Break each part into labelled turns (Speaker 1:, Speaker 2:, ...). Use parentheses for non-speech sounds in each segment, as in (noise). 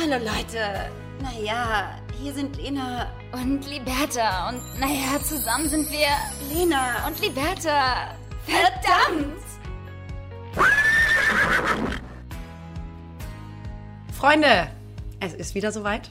Speaker 1: Hallo Leute. Naja, hier sind Lena
Speaker 2: Und Liberta. Und naja, zusammen sind wir
Speaker 1: Lena
Speaker 2: und Liberta. Verdammt!
Speaker 3: Freunde, es ist wieder soweit.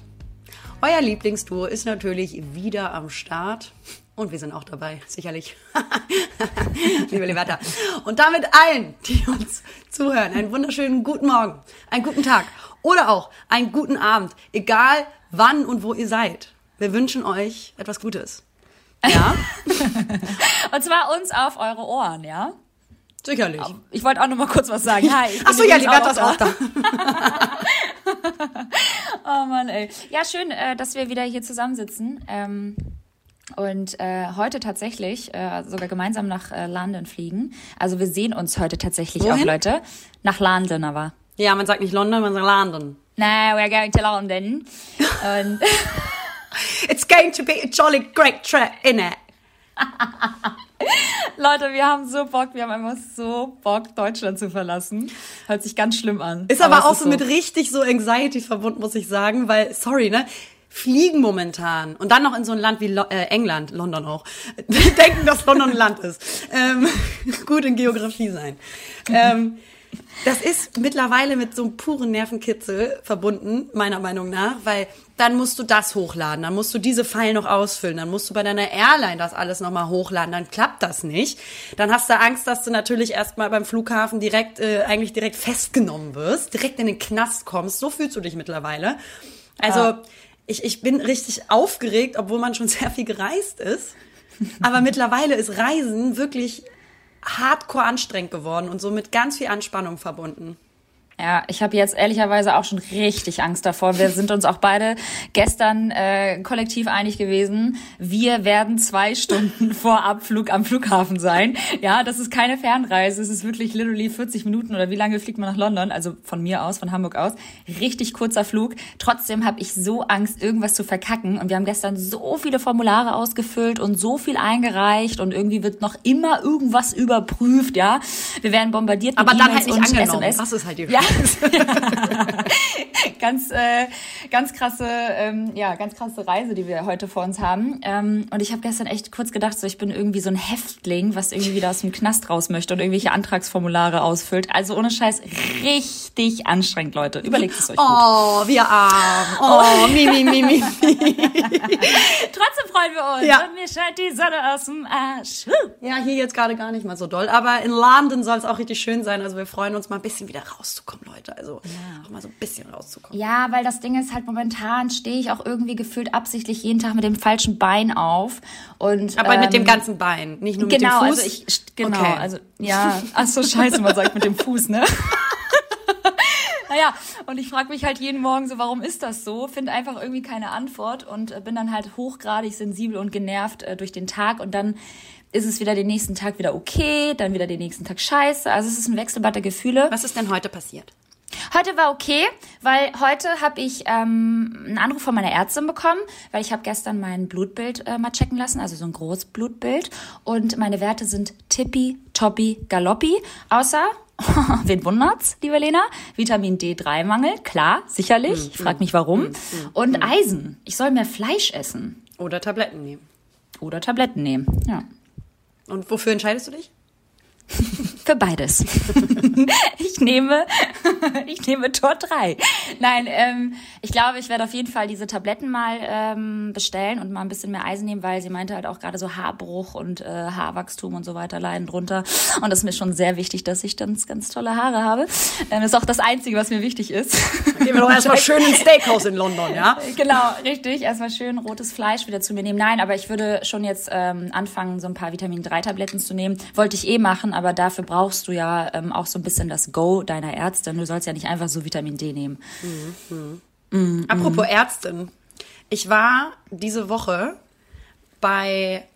Speaker 3: Euer Lieblingstour ist natürlich wieder am Start. Und wir sind auch dabei, sicherlich. (laughs) Liebe Liberta. Und damit allen, die uns zuhören, einen wunderschönen guten Morgen, einen guten Tag oder auch einen guten Abend, egal wann und wo ihr seid. Wir wünschen euch etwas Gutes. Ja, (laughs)
Speaker 2: Und zwar uns auf eure Ohren, ja?
Speaker 3: sicherlich.
Speaker 2: Ich wollte auch noch mal kurz was sagen. Hi, ich bin
Speaker 3: Ach so, ja,
Speaker 2: übrigens
Speaker 3: Liberta ist auch da. (laughs)
Speaker 2: Oh Mann, ey. Ja, schön, äh, dass wir wieder hier zusammensitzen. Ähm, und äh, heute tatsächlich äh, sogar gemeinsam nach äh, London fliegen. Also wir sehen uns heute tatsächlich auch,
Speaker 3: Wohin?
Speaker 2: Leute. Nach London aber.
Speaker 3: Ja, man sagt nicht London, man sagt London.
Speaker 2: No, we're going to London. (laughs) Und
Speaker 3: It's going to be a jolly great trip, innit? (laughs)
Speaker 2: Leute, wir haben so Bock, wir haben einfach so Bock, Deutschland zu verlassen. Hört sich ganz schlimm an.
Speaker 3: Ist aber,
Speaker 2: es
Speaker 3: auch so mit richtig so Anxiety verbunden, muss ich sagen, weil, sorry, ne? Fliegen momentan und dann noch in so ein Land wie Lo äh, England, London auch, (laughs) denken, dass London ein Land ist. Ähm, gut in Geografie sein. Ähm, das ist mittlerweile mit so einem puren Nervenkitzel verbunden, meiner Meinung nach, weil dann musst du das hochladen, dann musst du diese File noch ausfüllen, dann musst du bei deiner Airline das alles nochmal hochladen, dann klappt das nicht. Dann hast du Angst, dass du natürlich erstmal beim Flughafen direkt, äh, eigentlich direkt festgenommen wirst, direkt in den Knast kommst. So fühlst du dich mittlerweile. Also
Speaker 2: Ja.
Speaker 3: ich, ich bin richtig aufgeregt, obwohl man schon (laughs) sehr viel gereist ist. Aber mittlerweile ist Reisen wirklich hardcore anstrengend geworden und so mit ganz viel Anspannung verbunden.
Speaker 2: Ja, ich habe jetzt ehrlicherweise auch schon richtig Angst davor. Wir sind uns auch beide gestern äh, kollektiv einig gewesen. Wir werden zwei Stunden (laughs) vor Abflug am Flughafen sein. Ja, das ist keine Fernreise. Es ist wirklich literally 40 Minuten oder wie lange fliegt man nach London? Also von mir aus, von Hamburg aus. Richtig kurzer Flug. Trotzdem habe ich so Angst, irgendwas zu verkacken. Und wir haben gestern so viele Formulare ausgefüllt und so viel eingereicht und irgendwie wird noch immer irgendwas überprüft. Ja, wir werden bombardiert mit
Speaker 3: Aber dann halt
Speaker 2: E-Mails
Speaker 3: nicht angenommen.
Speaker 2: SMS.
Speaker 3: Das ist halt die
Speaker 2: Ja. (laughs) ganz, äh, ganz krasse, ähm, ja, ganz krasse Reise, die wir heute vor uns haben. Ähm, und ich habe gestern echt kurz gedacht, so ich bin irgendwie so ein Häftling, was irgendwie wieder aus dem Knast raus möchte und irgendwelche Antragsformulare ausfüllt. Also ohne Scheiß richtig anstrengend, Leute. Überlegt es euch gut.
Speaker 3: Oh, wir arm. Oh, mi, mi, mi, mi. (laughs)
Speaker 2: Trotzdem freuen wir uns.
Speaker 3: Ja.
Speaker 2: Und mir scheint die Sonne aus dem Arsch.
Speaker 3: Ja, hier jetzt gerade gar nicht mal so doll. Aber in London soll es auch richtig schön sein. Also wir freuen uns mal ein bisschen wieder rauszukommen, Leute. Also auch mal so ein bisschen rauszukommen.
Speaker 2: Ja, weil das Ding ist halt momentan stehe ich auch irgendwie gefühlt absichtlich jeden Tag mit dem falschen Bein auf und
Speaker 3: Aber mit dem
Speaker 2: ähm,
Speaker 3: ganzen Bein, nicht nur
Speaker 2: genau,
Speaker 3: mit dem Fuß.
Speaker 2: also ich genau,
Speaker 3: Okay.
Speaker 2: also ja, ach so scheiße, man sagt mit dem Fuß, ne? (laughs) Naja, und ich frage mich halt jeden Morgen so, warum ist das so? Finde einfach irgendwie keine Antwort und äh, bin dann halt hochgradig sensibel und genervt äh, durch den Tag und dann ist es wieder den nächsten Tag wieder okay, dann wieder den nächsten Tag scheiße. Also es ist ein Wechselbad der Gefühle.
Speaker 3: Was ist denn heute passiert?
Speaker 2: Heute war okay, weil heute habe ich ähm, einen Anruf von meiner Ärztin bekommen, weil ich habe gestern mein Blutbild äh, mal checken lassen, also so ein Großblutbild. Und meine Werte sind tippi, toppi, galoppi, außer, (laughs) wen wundert's, liebe Lena? Vitamin D3-Mangel, klar, sicherlich. Ich frage mich warum. Und Eisen. Ich soll mehr Fleisch essen.
Speaker 3: Oder Tabletten nehmen.
Speaker 2: Oder Tabletten nehmen. Ja.
Speaker 3: Und wofür entscheidest du dich? (laughs)
Speaker 2: Für beides. (laughs) ich nehme, (laughs) ich nehme Tor 3. Nein, ähm, ich glaube, ich werde auf jeden Fall diese Tabletten mal ähm, bestellen und mal ein bisschen mehr Eisen nehmen, weil sie meinte halt auch gerade so Haarbruch und äh, Haarwachstum und so weiter leiden drunter. Und das ist mir schon sehr wichtig, dass ich ganz, ganz tolle Haare habe. Ähm, das ist auch das Einzige, was mir wichtig ist.
Speaker 3: Gehen wir doch erstmal schön ins Steakhouse in London, ja? (laughs)
Speaker 2: Genau, richtig. Erstmal schön rotes Fleisch wieder zu mir nehmen. Nein, aber ich würde schon jetzt ähm, anfangen, so ein paar Vitamin-3-Tabletten zu nehmen. Wollte ich eh machen, aber dafür brauchst du ja ähm, auch so ein bisschen das Go deiner Ärztin. Du sollst ja nicht einfach so Vitamin D nehmen.
Speaker 3: Apropos Ärztin. Ich war diese Woche bei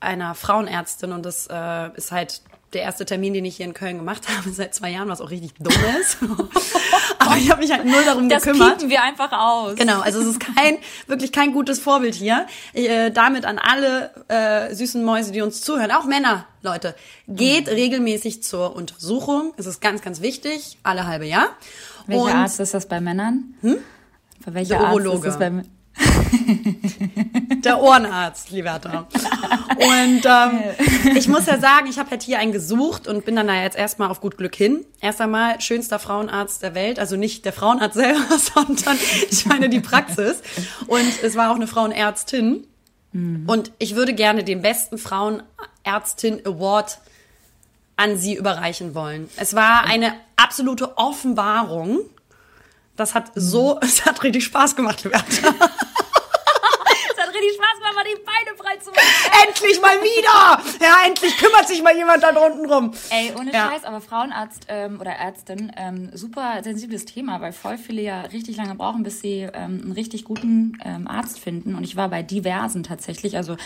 Speaker 3: einer Frauenärztin und das äh, ist halt der erste Termin, den ich hier in Köln gemacht habe (laughs) seit zwei Jahren, was auch richtig dumm ist. (laughs) Aber ich habe mich halt null darum
Speaker 2: Das
Speaker 3: gekümmert.
Speaker 2: piepen wir einfach aus.
Speaker 3: Genau, also es ist kein wirklich kein gutes Vorbild hier. Äh, damit an alle äh, süßen Mäuse, die uns zuhören, auch Männer, Leute, geht regelmäßig zur Untersuchung. Es ist ganz, ganz wichtig, alle halbe Jahr.
Speaker 2: Welcher
Speaker 3: Und
Speaker 2: Arzt ist das bei Männern? Hm? Für welcher
Speaker 3: Der
Speaker 2: Arzt
Speaker 3: Urologe.
Speaker 2: ist das bei mir? (laughs)
Speaker 3: Der Ohrenarzt, Liberta. Und ähm, (laughs) ich muss ja sagen, ich habe halt hier einen gesucht und bin dann da jetzt erstmal auf gut Glück hin. Erst einmal schönster Frauenarzt der Welt, also nicht der Frauenarzt (laughs) selber, sondern ich meine die Praxis. Und es war auch eine Frauenärztin. Und ich würde gerne den besten Frauenärztin Award an sie überreichen wollen. Es war eine absolute Offenbarung. Das hat so, (laughs) es hat richtig Spaß gemacht, Liberta.
Speaker 2: Richtig Spaß gemacht, mal die Beine frei zu machen.
Speaker 3: endlich mal wieder! Ja, endlich kümmert sich mal jemand da drunten rum.
Speaker 2: Ey, ohne
Speaker 3: Ja.
Speaker 2: Scheiß, aber Frauenarzt ähm, oder Ärztin, ähm, super sensibles Thema, weil voll viele ja richtig lange brauchen, bis sie ähm, einen richtig guten ähm, Arzt finden. Und ich war bei diversen tatsächlich. Also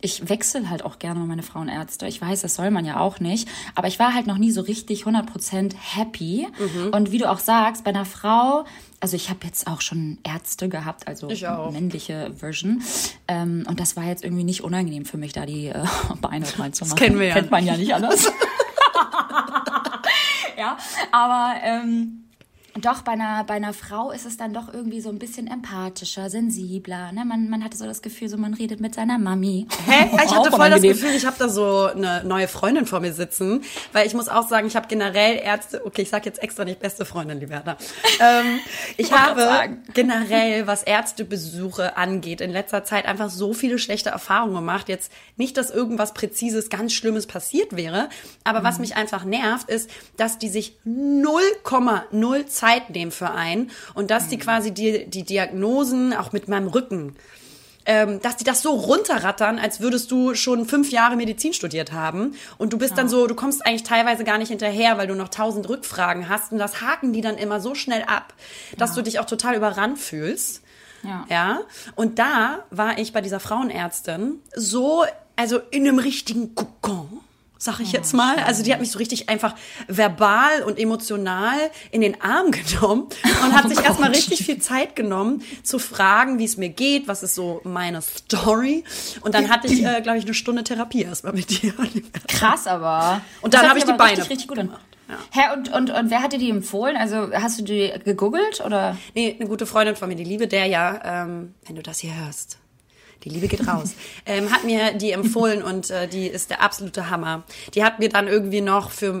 Speaker 2: ich wechsle halt auch gerne meine Frauenärzte. Ich weiß, das soll man ja auch nicht. Aber ich war halt noch nie so richtig 100% happy.
Speaker 3: Mhm.
Speaker 2: Und wie du auch sagst, bei einer Frau, also ich habe jetzt auch schon Ärzte gehabt, also
Speaker 3: Ich auch.
Speaker 2: männliche Version. Ähm, und das war jetzt irgendwie nicht unangenehm für mich, da die äh, (laughs) Beine reinzumachen.
Speaker 3: kennen wir ja.
Speaker 2: Kennt man ja nicht anders. (laughs) (laughs) ja, aber ähm, doch bei einer, bei einer Frau ist es dann doch irgendwie so ein bisschen empathischer, sensibler. Ne? Man, man hatte so das Gefühl, so man redet mit seiner Mami.
Speaker 3: Hä? (laughs) Ich hatte voll das. Gefühl, ich habe da so eine neue Freundin vor mir sitzen, weil ich muss auch sagen, ich habe generell Ärzte, okay, ich sag jetzt extra nicht beste Freundin, Liberta. Ähm, (laughs) ich habe (laughs) generell, was Ärztebesuche angeht, in letzter Zeit einfach so viele schlechte Erfahrungen gemacht. Jetzt nicht, dass irgendwas Präzises, ganz Schlimmes passiert wäre, aber
Speaker 2: Mhm.
Speaker 3: was mich einfach nervt, ist, dass die sich 0,0 Zeit nehmen für einen und dass
Speaker 2: Mhm.
Speaker 3: die quasi die, die Diagnosen auch mit meinem Rücken ähm, dass die das so runterrattern, als würdest du schon fünf Jahre Medizin studiert haben. Und du bist dann so, du kommst eigentlich teilweise gar nicht hinterher, weil du noch tausend Rückfragen hast. Und das haken die dann immer so schnell ab, dass du dich auch total überrannt fühlst.
Speaker 2: Ja.
Speaker 3: Ja. Und da war ich bei dieser Frauenärztin so, also in einem richtigen Kokon. Sag ich jetzt mal. Also die hat mich so richtig einfach verbal und emotional in den Arm (laughs) genommen und hat sich erstmal richtig viel Zeit genommen zu fragen, wie es mir geht, was ist so meine Story. Und dann hatte ich, äh, glaube ich, eine Stunde Therapie erstmal mit dir.
Speaker 2: Krass, aber.
Speaker 3: Und dann
Speaker 2: Das
Speaker 3: hab
Speaker 2: hört
Speaker 3: ich die Beine
Speaker 2: Richtig, richtig gut
Speaker 3: gemacht. Ja.
Speaker 2: Hä, und, und, und wer hat dir die empfohlen? Also hast du die gegoogelt oder?
Speaker 3: Nee, eine gute Freundin von mir, die liebe der ja, ähm, wenn du das hier hörst. Die Liebe geht raus. (laughs) ähm, hat mir die empfohlen und äh, die ist der absolute Hammer. Die hat mir dann irgendwie noch für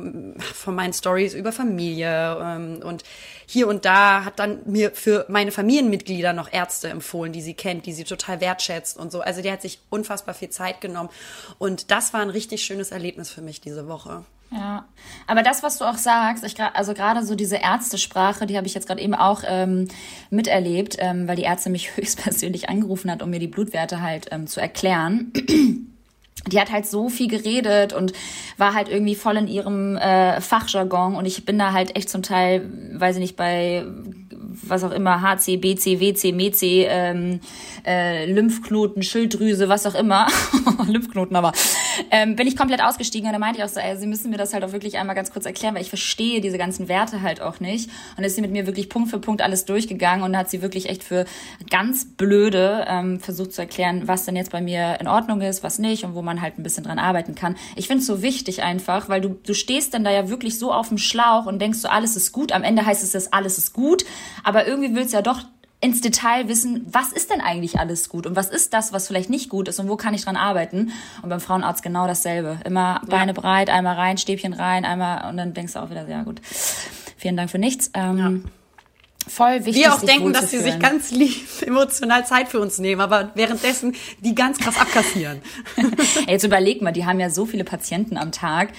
Speaker 3: von meinen Stories über Familie ähm, und hier und da hat dann mir für meine Familienmitglieder noch Ärzte empfohlen, die sie kennt, die sie total wertschätzt und so. Also die hat sich unfassbar viel Zeit genommen und das war ein richtig schönes Erlebnis für mich diese Woche.
Speaker 2: Ja, aber das, was du auch sagst, ich, also gerade so diese Ärztesprache, die habe ich jetzt gerade eben auch ähm, miterlebt, ähm, weil die Ärztin mich (laughs) höchstpersönlich angerufen hat, um mir die Blutwerte halt ähm, zu erklären. Die hat halt so viel geredet und war halt irgendwie voll in ihrem äh, Fachjargon und ich bin da halt echt zum Teil, weiß ich nicht, bei was auch immer, HC, BC, WC, MEC, ähm, äh, Lymphknoten, Schilddrüse, was auch immer, (laughs) Lymphknoten aber, ähm, bin ich komplett ausgestiegen und da meinte ich auch so, ey, Sie müssen mir das halt auch wirklich einmal ganz kurz erklären, weil ich verstehe diese ganzen Werte halt auch nicht. Und dann ist sie mit mir wirklich Punkt für Punkt alles durchgegangen und hat sie wirklich echt für ganz blöde ähm, versucht zu erklären, was denn jetzt bei mir in Ordnung ist, was nicht und wo man halt ein bisschen dran arbeiten kann. Ich finde es so wichtig einfach, weil du, du stehst dann da ja wirklich so auf dem Schlauch und denkst so, alles ist gut. Am Ende heißt es, dass alles ist gut, aber irgendwie willst du ja doch ins Detail wissen, was ist denn eigentlich alles gut und was ist das, was vielleicht nicht gut ist und wo kann ich dran arbeiten. Und beim Frauenarzt genau dasselbe. Immer Beine breit, einmal rein, Stäbchen rein, einmal und dann denkst du auch wieder, ja gut, vielen Dank für nichts. Ähm, Voll wichtig.
Speaker 3: Wir auch denken, dass sie sich ganz lieb (laughs) emotional Zeit für uns nehmen, aber währenddessen die ganz krass abkassieren. (laughs)
Speaker 2: Jetzt überleg mal, die haben ja so viele Patienten am Tag.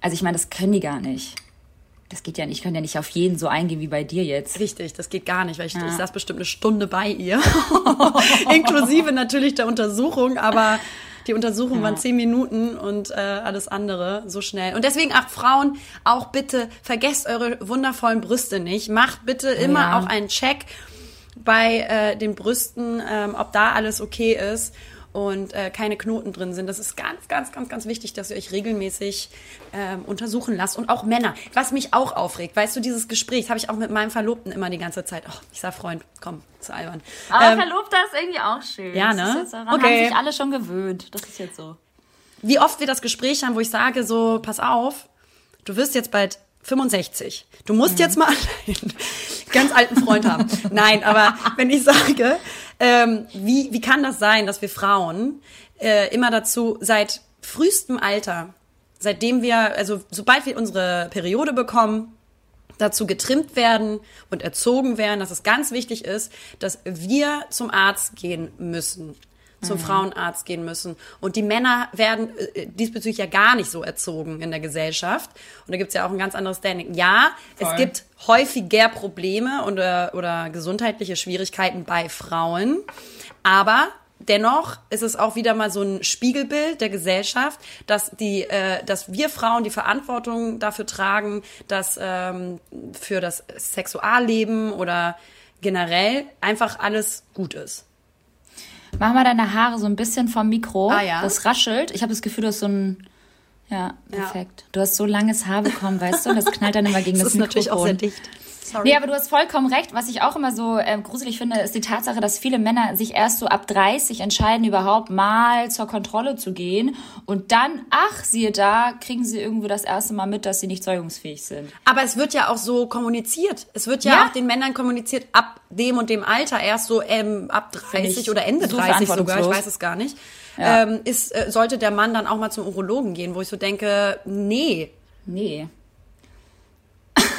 Speaker 2: Also ich meine, das können die gar nicht. Das geht ja nicht. Ich kann ja nicht auf jeden so eingehen wie bei dir jetzt.
Speaker 3: Richtig, das geht gar nicht, weil ich, ich saß bestimmt eine Stunde bei ihr. (laughs) Inklusive natürlich der Untersuchung, aber die Untersuchung waren zehn Minuten und äh, alles andere so schnell. Und deswegen, ach Frauen, auch bitte vergesst eure wundervollen Brüste nicht. Macht bitte immer
Speaker 2: ja.
Speaker 3: auch einen Check bei äh, den Brüsten, ähm, ob da alles okay ist und äh, keine Knoten drin sind. Das ist ganz, ganz, ganz, ganz wichtig, dass ihr euch regelmäßig ähm, untersuchen lasst. Und auch Männer, was mich auch aufregt, weißt du, dieses Gespräch habe ich auch mit meinem Verlobten immer die ganze Zeit. Oh, ich sag Freund, komm, zu albern.
Speaker 2: Aber
Speaker 3: Ähm,
Speaker 2: Verlobter ist irgendwie auch schön.
Speaker 3: Ja, ne?
Speaker 2: Ist jetzt, daran
Speaker 3: Okay.
Speaker 2: haben sich alle schon gewöhnt. Das ist jetzt so.
Speaker 3: wie oft wir das Gespräch haben, wo ich sage so, pass auf, du wirst jetzt bald 65. Du musst jetzt mal (laughs) allein ganz alten Freund haben. Nein, aber wenn ich sage, ähm, wie, wie kann das sein, dass wir Frauen äh, immer dazu seit frühestem Alter, seitdem wir, also sobald wir unsere Periode bekommen, dazu getrimmt werden und erzogen werden, dass es ganz wichtig ist, dass wir zum Arzt gehen müssen zum mhm. Frauenarzt gehen müssen. Und die Männer werden äh, diesbezüglich ja gar nicht so erzogen in der Gesellschaft. Und da gibt's ja auch ein ganz anderes Standing. Ja, Voll. es gibt häufiger Probleme oder, oder gesundheitliche Schwierigkeiten bei Frauen. Aber dennoch ist es auch wieder mal so ein Spiegelbild der Gesellschaft, dass die, äh, dass wir Frauen die Verantwortung dafür tragen, dass ähm, für das Sexualleben oder generell einfach alles gut ist.
Speaker 2: Mach mal deine Haare so ein bisschen vom Mikro.
Speaker 3: Ah, ja.
Speaker 2: Das raschelt. Ich habe das Gefühl, du hast so ein. Ja, perfekt. Ja. Du hast so langes Haar bekommen, weißt du? Das knallt dann immer gegen das, das ist Mikrofon. natürlich auch sehr dicht. Sorry. Nee, aber du hast vollkommen recht. Was ich auch immer so ähm, gruselig finde, ist die Tatsache, dass viele Männer sich erst so ab 30 entscheiden, überhaupt mal zur Kontrolle zu gehen. Und dann, ach, siehe da, kriegen sie irgendwie das erste Mal mit, dass sie nicht zeugungsfähig sind.
Speaker 3: Aber es wird ja auch so kommuniziert. Es wird ja, ja. auch den Männern kommuniziert, ab dem und dem Alter, erst so ähm, ab 30 oder Ende so 30 sogar, ich weiß es gar nicht. Ja. Ähm, ist, äh, sollte der Mann dann auch mal zum Urologen gehen, wo ich so denke, nee.
Speaker 2: Nee.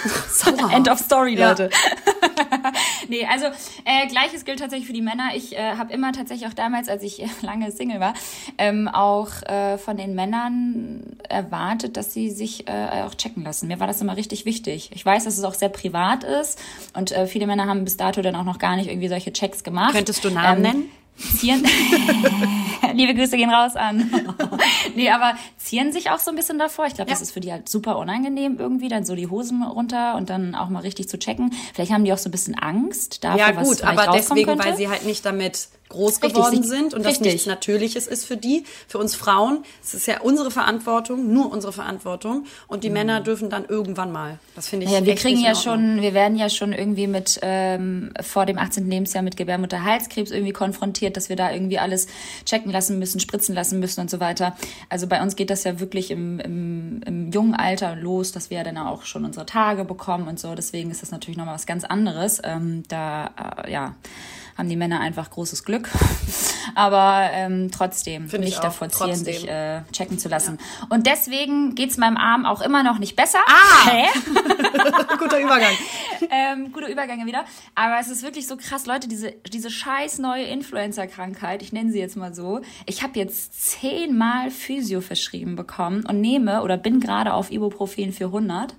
Speaker 2: (laughs) End of Story, Leute. Ja. (laughs) nee, also äh, gleiches gilt tatsächlich für die Männer. Ich äh, habe immer tatsächlich auch damals, als ich lange Single war, ähm, auch äh, von den Männern erwartet, dass sie sich äh, auch checken lassen. Mir war das immer richtig wichtig. Ich weiß, dass es auch sehr privat ist und äh, viele Männer haben bis dato dann auch noch gar nicht irgendwie solche Checks gemacht.
Speaker 3: Könntest du Namen ähm, nennen?
Speaker 2: Zieren. (laughs) Liebe Grüße gehen raus an. nee, aber zieren sich auch so ein bisschen davor. Ich glaube, ja. das ist für die halt super unangenehm irgendwie, dann so die Hosen runter und dann auch mal richtig zu checken. Vielleicht haben die auch so ein bisschen Angst
Speaker 3: davor, ja, gut, was aber deswegen, könnte. weil sie halt nicht damit groß richtig, geworden sind und richtig. das nichts Natürliches ist für die. Für uns Frauen, es ist ja unsere Verantwortung, nur unsere Verantwortung. Und die mhm. Männer dürfen dann irgendwann mal. Das finde ich.
Speaker 2: Ja, wir kriegen ja schon, wir werden ja schon irgendwie mit ähm, vor dem 18. Lebensjahr mit Gebärmutterhalskrebs irgendwie konfrontiert, dass wir da irgendwie alles checken lassen müssen, spritzen lassen müssen und so weiter. Also bei uns geht das ja wirklich im, im, im jungen Alter los, dass wir ja dann auch schon unsere Tage bekommen und so. Deswegen ist das natürlich nochmal was ganz anderes. Ähm, da, äh, ja haben die Männer einfach großes Glück. (laughs) Aber ähm, trotzdem Find nicht davor zielen, sich äh, checken zu lassen. Ja. Und deswegen geht's meinem Arm auch immer noch nicht besser.
Speaker 3: Ah! Hä? (laughs) (laughs) guter Übergang.
Speaker 2: ähm, gute Übergänge wieder. Aber es ist wirklich so krass, Leute, diese, diese scheiß neue Influencer-Krankheit, ich nenne sie jetzt mal so. Ich habe jetzt zehnmal Physio verschrieben bekommen und nehme oder bin gerade auf Ibuprofen 400.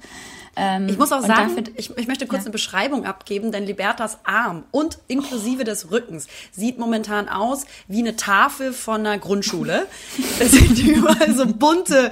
Speaker 3: Ähm, ich muss auch sagen, dafür, ich, ich, möchte kurz ja. eine Beschreibung abgeben, denn Libertas Arm und inklusive oh. des Rückens sieht momentan aus wie eine Tafel von einer Grundschule. (laughs) es sind überall so bunte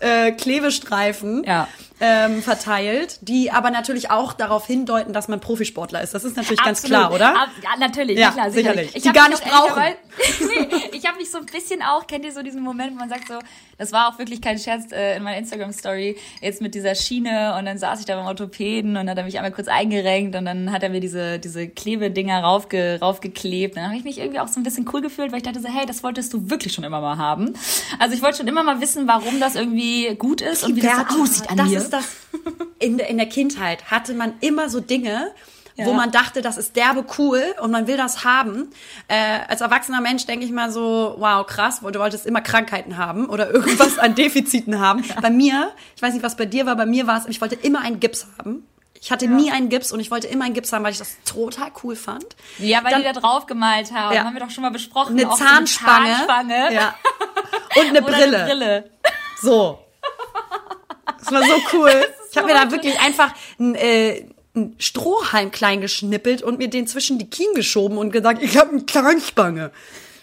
Speaker 3: äh, Klebestreifen. Ja ähm, verteilt, die aber natürlich auch darauf hindeuten, dass man Profisportler ist. Das ist natürlich Absolut. ganz klar, oder?
Speaker 2: Ab, ja, natürlich, ja, klar, sicherlich. sicherlich.
Speaker 3: die gar nicht brauchen. (laughs)
Speaker 2: nee, ich habe mich so ein bisschen auch, kennt ihr so diesen Moment, wo man sagt so, das war auch wirklich kein Scherz äh, in meiner Instagram-Story, jetzt mit dieser Schiene und dann saß ich da beim Orthopäden und dann hat er mich einmal kurz eingerenkt und dann hat er mir diese, diese Klebedinger raufge, raufgeklebt. Dann habe ich mich irgendwie auch so ein bisschen cool gefühlt, weil ich dachte so, hey, das wolltest du wirklich schon immer mal haben. Also ich wollte schon immer mal wissen, warum das irgendwie gut ist und wie das so aussieht an
Speaker 3: das
Speaker 2: mir.
Speaker 3: Ist das in, der, in der Kindheit hatte man immer so Dinge, ja. wo man dachte, das ist derbe cool und man will das haben. Äh, als erwachsener Mensch denke ich mal so, wow, krass, du wolltest immer Krankheiten haben oder irgendwas an Defiziten haben. (laughs) Bei mir, ich weiß nicht, was bei dir war, bei mir war es, ich wollte immer einen Gips haben. Ich hatte ja. nie einen Gips und ich wollte immer einen Gips haben, weil ich das total cool fand.
Speaker 2: Ja, weil Dann, die da drauf gemalt haben. Ja. Haben wir doch schon mal besprochen.
Speaker 3: Eine Zahnspange.
Speaker 2: eine Zahnspange.
Speaker 3: Ja. Und eine (laughs) Brille.
Speaker 2: Eine Brille.
Speaker 3: So. Das war so cool. (laughs) Ich habe mir da wirklich einfach ein, äh, ein Strohhalm klein geschnippelt und mir den zwischen die Kien geschoben und gesagt, ich habe eine Zahnspange.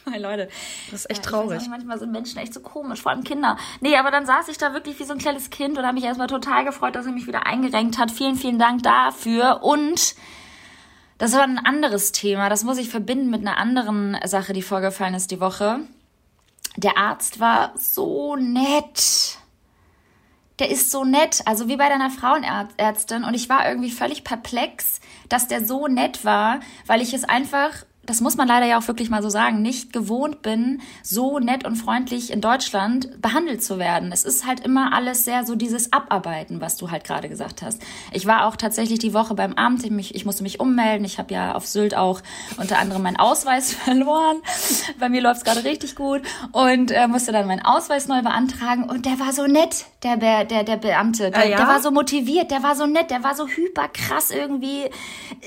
Speaker 2: Hey Leute,
Speaker 3: das ist echt ja, traurig.
Speaker 2: Nicht, manchmal sind Menschen echt so komisch, vor allem Kinder. Nee, aber dann saß ich da wirklich wie so ein kleines Kind und habe mich erstmal total gefreut, dass er mich wieder eingerenkt hat. Vielen, vielen Dank dafür. Und das war ein anderes Thema. Das muss ich verbinden mit einer anderen Sache, die vorgefallen ist die Woche. Der Arzt war so nett der ist so nett, also wie bei deiner Frauenärztin. Und ich war irgendwie völlig perplex, dass der so nett war, weil ich es einfach das muss man leider ja auch wirklich mal so sagen, nicht gewohnt bin, so nett und freundlich in Deutschland behandelt zu werden. Es ist halt immer alles sehr so dieses Abarbeiten, was du halt gerade gesagt hast. Ich war auch tatsächlich die Woche beim Amt, ich, mich, ich musste mich ummelden. Ich habe ja auf Sylt auch unter anderem meinen Ausweis (laughs) verloren. Bei mir läuft es gerade richtig gut und äh, musste dann meinen Ausweis neu beantragen und der war so nett, der, Be der, der Beamte. Der,
Speaker 3: Ah, ja?
Speaker 2: der war so motiviert, der war so nett, der war so hyperkrass irgendwie.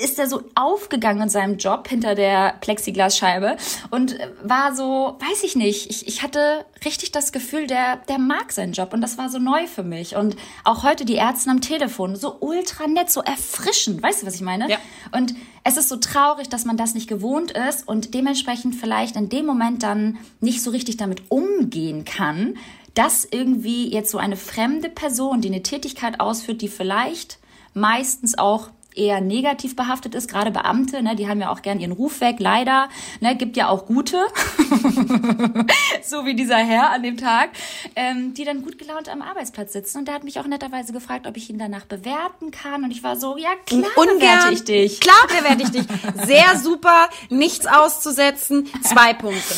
Speaker 2: Ist er so aufgegangen in seinem Job hinter der Plexiglasscheibe und war so, weiß ich nicht, ich, ich hatte richtig das Gefühl, der, der mag seinen Job und das war so neu für mich. Und auch heute die Ärzte am Telefon, so ultra nett, so erfrischend, weißt du, was ich meine?
Speaker 3: Ja.
Speaker 2: Und es ist so traurig, dass man das nicht gewohnt ist und dementsprechend vielleicht in dem Moment dann nicht so richtig damit umgehen kann, dass irgendwie jetzt so eine fremde Person, die eine Tätigkeit ausführt, die vielleicht meistens auch eher negativ behaftet ist, gerade Beamte, ne, die haben ja auch gern ihren Ruf weg, leider, ne, gibt ja auch gute, (laughs) so wie dieser Herr an dem Tag, ähm, die dann gut gelaunt am Arbeitsplatz sitzen und der hat mich auch netterweise gefragt, ob ich ihn danach bewerten kann und ich war so, ja klar bewerte ich dich.
Speaker 3: Klar bewerte ich dich. Sehr super, nichts auszusetzen. Zwei Punkte.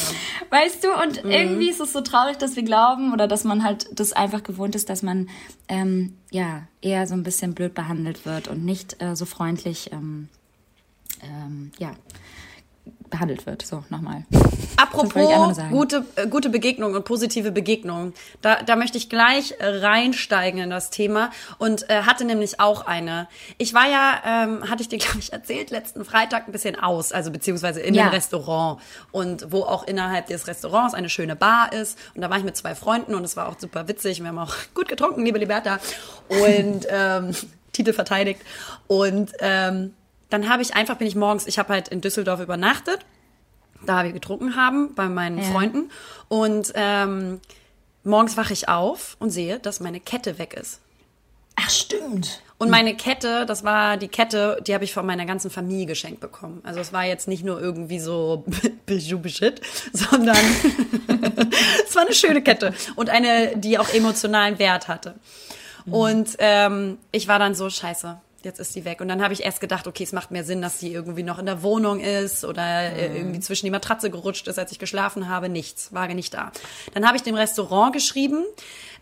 Speaker 2: Weißt du, und
Speaker 3: Mhm.
Speaker 2: irgendwie ist es so traurig, dass wir glauben oder dass man halt das einfach gewohnt ist, dass man ähm, ja eher so ein bisschen blöd behandelt wird und nicht äh, so freundlich ähm, ähm, ja behandelt wird. So nochmal.
Speaker 3: Apropos gute, äh, gute Begegnung und positive Begegnung. Da, da möchte ich gleich äh, reinsteigen in das Thema und äh, hatte nämlich auch eine. Ich war ja, ähm, hatte ich dir, (laughs) glaube ich, erzählt, letzten Freitag ein bisschen aus, also beziehungsweise in
Speaker 2: Ja.
Speaker 3: einem Restaurant und wo auch innerhalb des Restaurants eine schöne Bar ist. Und da war ich mit zwei Freunden und es war auch super witzig. Wir haben auch (laughs) gut getrunken, liebe Liberta. Und ähm, (laughs) Titel verteidigt. Und ähm, dann habe ich einfach, bin ich morgens, ich habe halt in Düsseldorf übernachtet da wir getrunken haben bei meinen
Speaker 2: Ja.
Speaker 3: Freunden. Und ähm, morgens wache ich auf und sehe, dass meine Kette weg ist.
Speaker 2: Ach stimmt.
Speaker 3: Und meine Kette, das war die Kette, die habe ich von meiner ganzen Familie geschenkt bekommen. Also es war jetzt nicht nur irgendwie so (laughs) Bijou-Shit, sondern (laughs) es war eine schöne Kette und eine, die auch emotionalen Wert hatte. Und ähm, ich war dann so, scheiße, jetzt ist die weg. Und dann habe ich erst gedacht, okay, es macht mehr Sinn, dass die irgendwie noch in der Wohnung ist oder äh, irgendwie zwischen die Matratze gerutscht ist, als ich geschlafen habe. Nichts, war nicht da. Dann habe ich dem Restaurant geschrieben,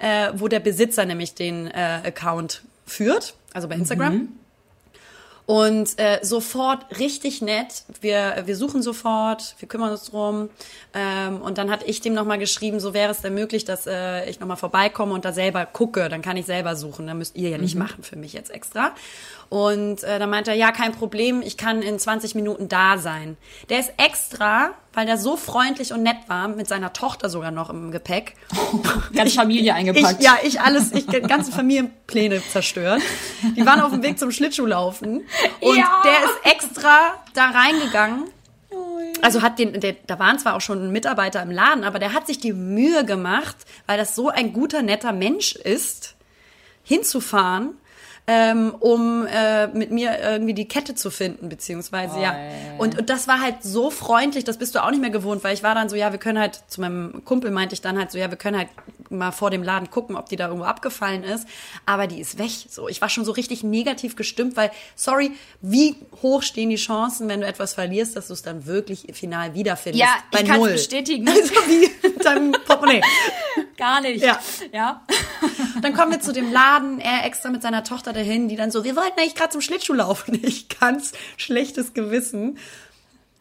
Speaker 3: äh, wo der Besitzer nämlich den äh, Account führt, also bei Instagram. Und äh, sofort richtig nett. Wir, wir suchen sofort, wir kümmern uns drum. Ähm, und dann hatte ich dem nochmal geschrieben, so wäre es denn möglich, dass äh, ich nochmal vorbeikomme und da selber gucke. Dann kann ich selber suchen. Dann müsst ihr ja nicht machen für mich jetzt extra. Und äh, dann meinte er, ja, kein Problem, ich kann in 20 Minuten da sein. Der ist extra, weil der so freundlich und nett war, mit seiner Tochter sogar noch im Gepäck. (laughs)
Speaker 2: Ganz Familie eingepackt.
Speaker 3: Ich, ja, ich alles, ich ganze Familienpläne zerstört. Die waren auf dem Weg zum Schlittschuhlaufen und
Speaker 2: Ja.
Speaker 3: der ist extra da reingegangen. Also hat den, der, da waren zwar auch schon Mitarbeiter im Laden, aber der hat sich die Mühe gemacht, weil das so ein guter, netter Mensch ist, hinzufahren, ähm, um äh, mit mir irgendwie die Kette zu finden, beziehungsweise ja. Und, und das war halt so freundlich, das bist du auch nicht mehr gewohnt, weil ich war dann so, ja, wir können halt, zu meinem Kumpel meinte ich dann halt so, ja, wir können halt mal vor dem Laden gucken, ob die da irgendwo abgefallen ist, aber die ist weg. So, ich war schon so richtig negativ gestimmt, weil, sorry, wie hoch stehen die Chancen, wenn du etwas verlierst, dass du es dann wirklich final wiederfindest?
Speaker 2: Ja,
Speaker 3: Bei
Speaker 2: ich kann's
Speaker 3: null.
Speaker 2: bestätigen. (laughs)
Speaker 3: Also wie deinem Portemonnaie. (laughs)
Speaker 2: Gar nicht.
Speaker 3: Ja.
Speaker 2: Ja.
Speaker 3: Dann kommen wir zu dem Laden, er extra mit seiner Tochter dahin, die dann so, wir wollten eigentlich gerade zum Schlittschuh laufen. (laughs) Ich ganz schlechtes Gewissen.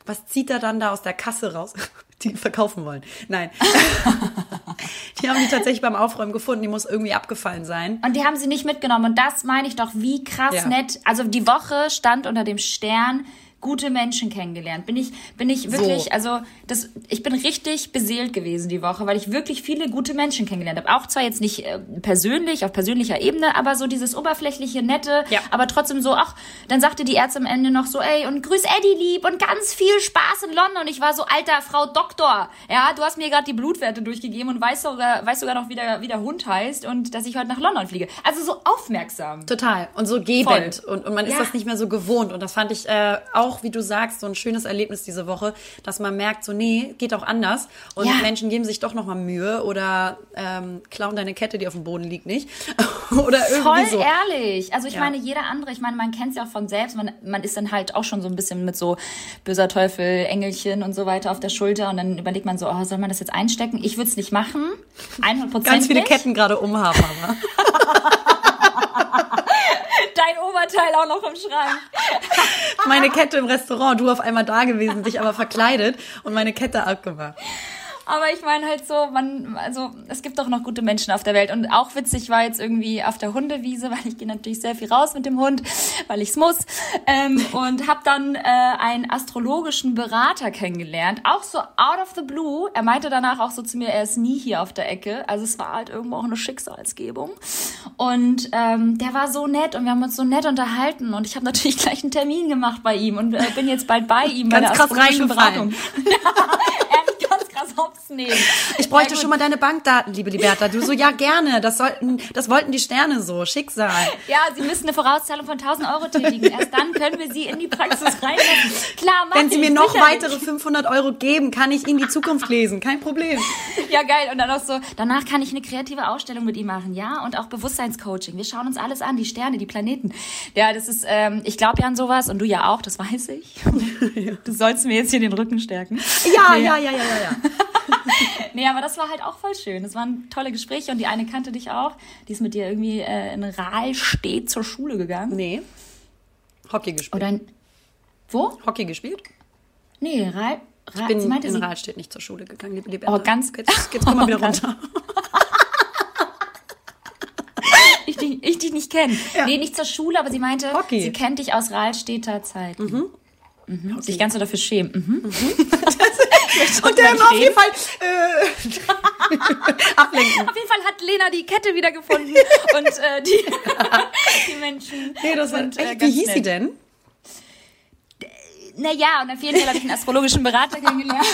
Speaker 3: Was zieht er dann da aus der Kasse raus? (laughs) Die verkaufen wollen. Nein. (laughs) die haben die tatsächlich beim Aufräumen gefunden. Die muss irgendwie abgefallen sein.
Speaker 2: Und die haben sie nicht mitgenommen. Und das meine ich doch, wie krass
Speaker 3: Ja.
Speaker 2: nett. Also die Woche stand unter dem Stern gute Menschen kennengelernt. Bin ich, bin ich wirklich,
Speaker 3: So.
Speaker 2: also das, ich bin richtig beseelt gewesen die Woche, weil ich wirklich viele gute Menschen kennengelernt habe. Auch zwar jetzt nicht äh, persönlich, auf persönlicher Ebene, aber so dieses oberflächliche, nette,
Speaker 3: Ja.
Speaker 2: aber trotzdem so, ach, dann sagte die Ärzte am Ende noch so, ey, und grüß Eddie lieb und ganz viel Spaß in London. Und ich war so, alter Frau Doktor, ja, du hast mir gerade die Blutwerte durchgegeben und weißt sogar, weißt sogar noch, wie der, wie der Hund heißt und dass ich heute nach London fliege. Also so aufmerksam.
Speaker 3: Total. Und so gebend. Und, und man ist
Speaker 2: Ja.
Speaker 3: das nicht mehr so gewohnt. Und das fand ich äh, auch auch, wie du sagst, so ein schönes Erlebnis diese Woche, dass man merkt, so nee, geht auch anders. Und
Speaker 2: Ja.
Speaker 3: Menschen geben sich doch nochmal Mühe oder ähm, klauen deine Kette, die auf dem Boden liegt, nicht. (laughs) oder irgendwie
Speaker 2: Voll
Speaker 3: so.
Speaker 2: ehrlich. Also ich
Speaker 3: Ja.
Speaker 2: meine, jeder andere, ich meine, man kennt es ja auch von selbst, man, man ist dann halt auch schon so ein bisschen mit so böser Teufel, Engelchen und so weiter auf der Schulter und dann überlegt man so, oh, soll man das jetzt einstecken? Ich würde es nicht machen. (laughs) 100%
Speaker 3: Ganz viele Ketten gerade umhaben, aber. (laughs)
Speaker 2: Dein Oberteil auch noch im Schrank.
Speaker 3: meine Kette im Restaurant, du auf einmal da gewesen, dich aber verkleidet und meine Kette abgemacht.
Speaker 2: Aber ich meine halt so, man, also es gibt doch noch gute Menschen auf der Welt. Und auch witzig war jetzt irgendwie auf der Hundewiese, (laughs) weil ich gehe natürlich sehr viel raus mit dem Hund, weil ich's muss. Ähm, und habe dann äh, einen astrologischen Berater kennengelernt, auch so out of the blue. Er meinte danach auch so zu mir, er ist nie hier auf der Ecke. Also es war halt irgendwo auch eine Schicksalsgebung. Und ähm, der war so nett und wir haben uns so nett unterhalten. Und ich habe natürlich (laughs) gleich einen Termin gemacht bei ihm und äh, bin jetzt bald bei ihm bei
Speaker 3: Ganz
Speaker 2: der
Speaker 3: krass
Speaker 2: astrologischen. Beratung. (laughs) Hops nehmen.
Speaker 3: Ich bräuchte schon mal deine Bankdaten, liebe Liberta. Du so, ja gerne. Das sollten, das wollten die Sterne so. Schicksal.
Speaker 2: Ja, Sie müssen eine Vorauszahlung von 1000 Euro tätigen. Erst dann können wir Sie in die Praxis reinlassen. Klar, mach
Speaker 3: Wenn sie mir noch
Speaker 2: sicherlich.
Speaker 3: weitere 500 Euro geben, kann ich Ihnen die Zukunft lesen. Kein Problem.
Speaker 2: Ja, geil. Und dann auch so, danach kann ich eine kreative Ausstellung mit ihm machen, ja? Und auch Bewusstseinscoaching. Wir schauen uns alles an, die Sterne, die Planeten. Ja, das ist, ähm, ich glaube ja an sowas und du ja auch, das weiß ich. (laughs) Du sollst mir jetzt hier den Rücken stärken.
Speaker 3: Ja,
Speaker 2: Nee.
Speaker 3: ja, ja, ja, ja, ja. (laughs)
Speaker 2: Nee, aber das war halt auch voll schön. Das waren tolle Gespräche und die eine kannte dich auch. Die ist mit dir irgendwie äh, in Rahlstedt zur Schule gegangen.
Speaker 3: Nee. Hockey gespielt.
Speaker 2: Oder in, wo?
Speaker 3: Hockey gespielt?
Speaker 2: Nee, Rahl, Rahl
Speaker 3: Ich bin
Speaker 2: sie meinte,
Speaker 3: in
Speaker 2: sie,
Speaker 3: Rahlstedt nicht zur Schule gegangen, liebe Liberta.
Speaker 2: Oh, ganz-
Speaker 3: Jetzt, jetzt komm mal wieder runter. (laughs)
Speaker 2: ich, dich, ich dich nicht kenne.
Speaker 3: Ja.
Speaker 2: Nee, nicht zur Schule, aber sie meinte,
Speaker 3: Hockey.
Speaker 2: sie kennt dich aus Rahlstädter Zeit. Mhm. Sich ganz so dafür schämen. Mhm.
Speaker 3: Und der immer auf jeden Fall äh, (laughs) ablenken.
Speaker 2: Auf jeden Fall hat Lena die Kette wieder gefunden (laughs) und äh, die, (laughs) die Menschen.
Speaker 3: Nee, das
Speaker 2: sind, äh,
Speaker 3: echt, wie hieß
Speaker 2: nett.
Speaker 3: sie denn?
Speaker 2: Naja, und auf jeden Fall habe ich einen astrologischen Berater kennengelernt.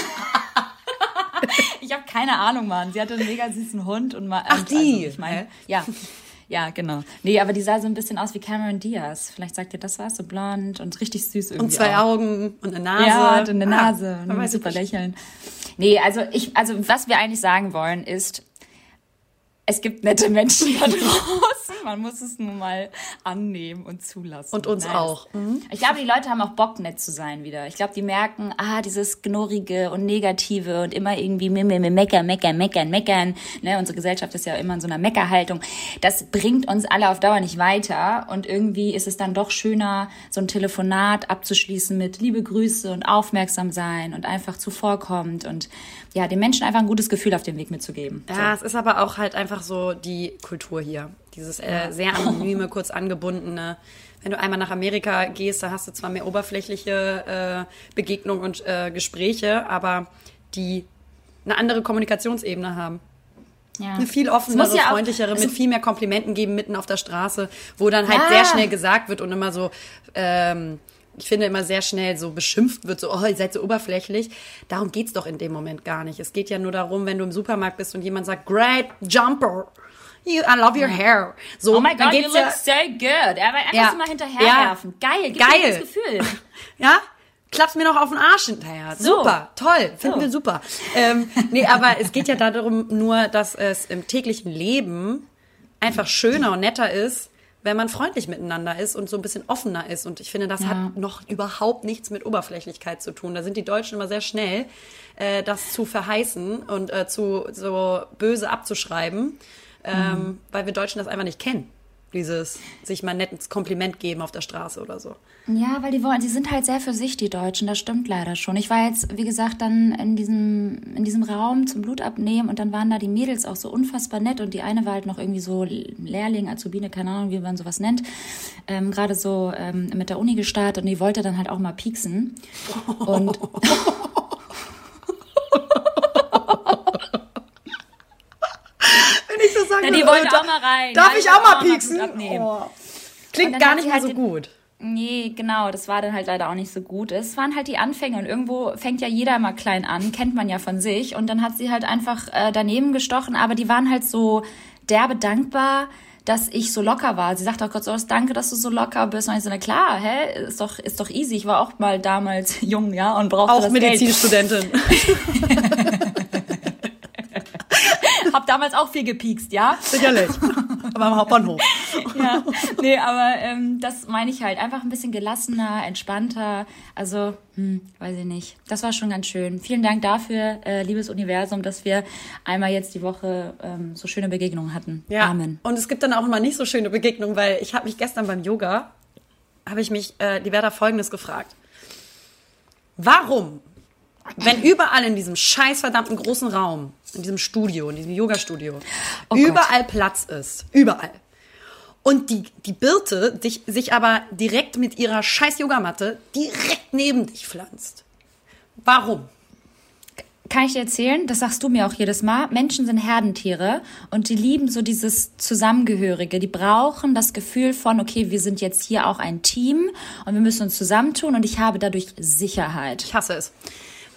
Speaker 2: Ich habe keine Ahnung, Mann. Sie hatte einen mega süßen Hund und mal.
Speaker 3: Ach,
Speaker 2: und,
Speaker 3: die?
Speaker 2: Also, ich mein,
Speaker 3: Hä?
Speaker 2: ja. Ja, genau. Nee, aber die sah so ein bisschen aus wie Cameron Diaz. Vielleicht sagt ihr das was, so blond und richtig süß irgendwie.
Speaker 3: Und zwei
Speaker 2: auch.
Speaker 3: Augen und eine Nase.
Speaker 2: Ja, und eine
Speaker 3: Ah,
Speaker 2: Nase
Speaker 3: man
Speaker 2: und super. Lächeln. Nee, also ich, also was wir eigentlich sagen wollen ist, es gibt nette Menschen da (laughs) draußen. Man muss es nun mal annehmen und zulassen.
Speaker 3: Und uns
Speaker 2: Nice.
Speaker 3: auch. Mhm.
Speaker 2: Ich glaube, die Leute haben auch Bock, nett zu sein wieder. Ich glaube, die merken, ah, dieses Knorrige und Negative und immer irgendwie me- me- me- meckern, meckern, meckern, meckern. Ne? Unsere Gesellschaft ist ja immer in so einer Meckerhaltung. Das bringt uns alle auf Dauer nicht weiter. Und irgendwie ist es dann doch schöner, so ein Telefonat abzuschließen mit liebe Grüße und aufmerksam sein und einfach zuvorkommend und ja, den Menschen einfach ein gutes Gefühl auf den Weg mitzugeben.
Speaker 3: Ja, es ist aber auch halt einfach so die Kultur hier. Dieses äh, sehr anonyme, (laughs) kurz angebundene. Wenn du einmal nach Amerika gehst, da hast du zwar mehr oberflächliche äh, Begegnungen und äh, Gespräche, aber die eine andere Kommunikationsebene haben.
Speaker 2: Ja.
Speaker 3: Eine viel
Speaker 2: Es
Speaker 3: offenere,
Speaker 2: ja
Speaker 3: freundlichere,
Speaker 2: es-
Speaker 3: mit viel mehr Komplimenten geben mitten auf der Straße, wo dann halt
Speaker 2: Ja.
Speaker 3: sehr schnell gesagt wird und immer so, ähm, ich finde immer sehr schnell so beschimpft wird, so, oh, ihr seid so oberflächlich. Darum geht's doch in dem Moment gar nicht. Es geht ja nur darum, wenn du im Supermarkt bist und jemand sagt, great jumper, you, I love your hair. So,
Speaker 2: Oh my God, you look
Speaker 3: ja,
Speaker 2: so good. Aber einfach
Speaker 3: Ja.
Speaker 2: so mal hinterherwerfen. Geil, gib
Speaker 3: Geil.
Speaker 2: das Gefühl. (laughs)
Speaker 3: ja, klappst mir noch auf den Arsch hinterher.
Speaker 2: So.
Speaker 3: Super, toll, finden
Speaker 2: So.
Speaker 3: wir super. Ähm, nee, aber es geht ja darum nur, dass es im täglichen Leben einfach schöner und netter ist, wenn man freundlich miteinander ist und so ein bisschen offener ist. Und ich finde, das
Speaker 2: Ja.
Speaker 3: hat noch überhaupt nichts mit Oberflächlichkeit zu tun. Da sind die Deutschen immer sehr schnell, äh, das zu verheißen und äh, zu so böse abzuschreiben, ähm, weil wir Deutschen das einfach nicht kennen. Dieses sich mal nettes Kompliment geben auf der Straße oder so.
Speaker 2: Ja, weil die wollen, die sind halt sehr für sich, die Deutschen. Das stimmt leider schon. Ich war jetzt, wie gesagt, dann in diesem, in diesem Raum zum Blutabnehmen und dann waren da die Mädels auch so unfassbar nett und die eine war halt noch irgendwie so Lehrling, Azubine, keine Ahnung, wie man sowas nennt, ähm, gerade so ähm, mit der Uni gestartet und die wollte dann halt auch mal pieksen. (laughs) Und (laughs)
Speaker 3: Wenn ich so sagen
Speaker 2: Ja, die
Speaker 3: äh, da-
Speaker 2: auch mal rein.
Speaker 3: Darf ich auch mal pieksen? Oh. Klingt gar nicht mal
Speaker 2: halt
Speaker 3: so gut.
Speaker 2: Nee, genau, das war dann halt leider auch nicht so gut. Es waren halt die Anfänge und irgendwo fängt ja jeder mal klein an, kennt man ja von sich. Und dann hat sie halt einfach äh, daneben gestochen, aber die waren halt so derbe dankbar, dass ich so locker war. Sie sagt auch Gott so, danke, dass du so locker bist. Und ich so, na klar, hä, ist doch, ist doch easy. Ich war auch mal damals (laughs) jung, ja, und brauchte
Speaker 3: Auch
Speaker 2: das
Speaker 3: Medizinstudentin.
Speaker 2: Geld. (laughs) (laughs) Damals auch viel gepiekst, ja.
Speaker 3: Sicherlich. Aber am Hauptbahnhof. (laughs)
Speaker 2: ja, nee, aber ähm, das meine ich halt. Einfach ein bisschen gelassener, entspannter. Also, hm, weiß ich nicht. Das war schon ganz schön. Vielen Dank dafür, äh, liebes Universum, dass wir einmal jetzt die Woche ähm, so schöne Begegnungen hatten.
Speaker 3: Ja.
Speaker 2: Amen.
Speaker 3: Und es gibt dann auch immer nicht so schöne Begegnungen, weil ich habe mich gestern beim Yoga, habe ich mich, äh, die Werder Folgendes gefragt. Warum, wenn überall in diesem scheiß verdammten großen Raum, in diesem Studio, in diesem Yoga-Studio,
Speaker 2: Oh Gott.
Speaker 3: überall Platz ist, überall, und die, die Birte dich, sich aber direkt mit ihrer scheiß Yogamatte direkt neben dich pflanzt. Warum?
Speaker 2: Kann ich dir erzählen, das sagst du mir auch jedes Mal, Menschen sind Herdentiere und die lieben so dieses Zusammengehörige. Die brauchen das Gefühl von, okay, wir sind jetzt hier auch ein Team und wir müssen uns zusammentun und ich habe dadurch Sicherheit.
Speaker 3: Ich hasse es.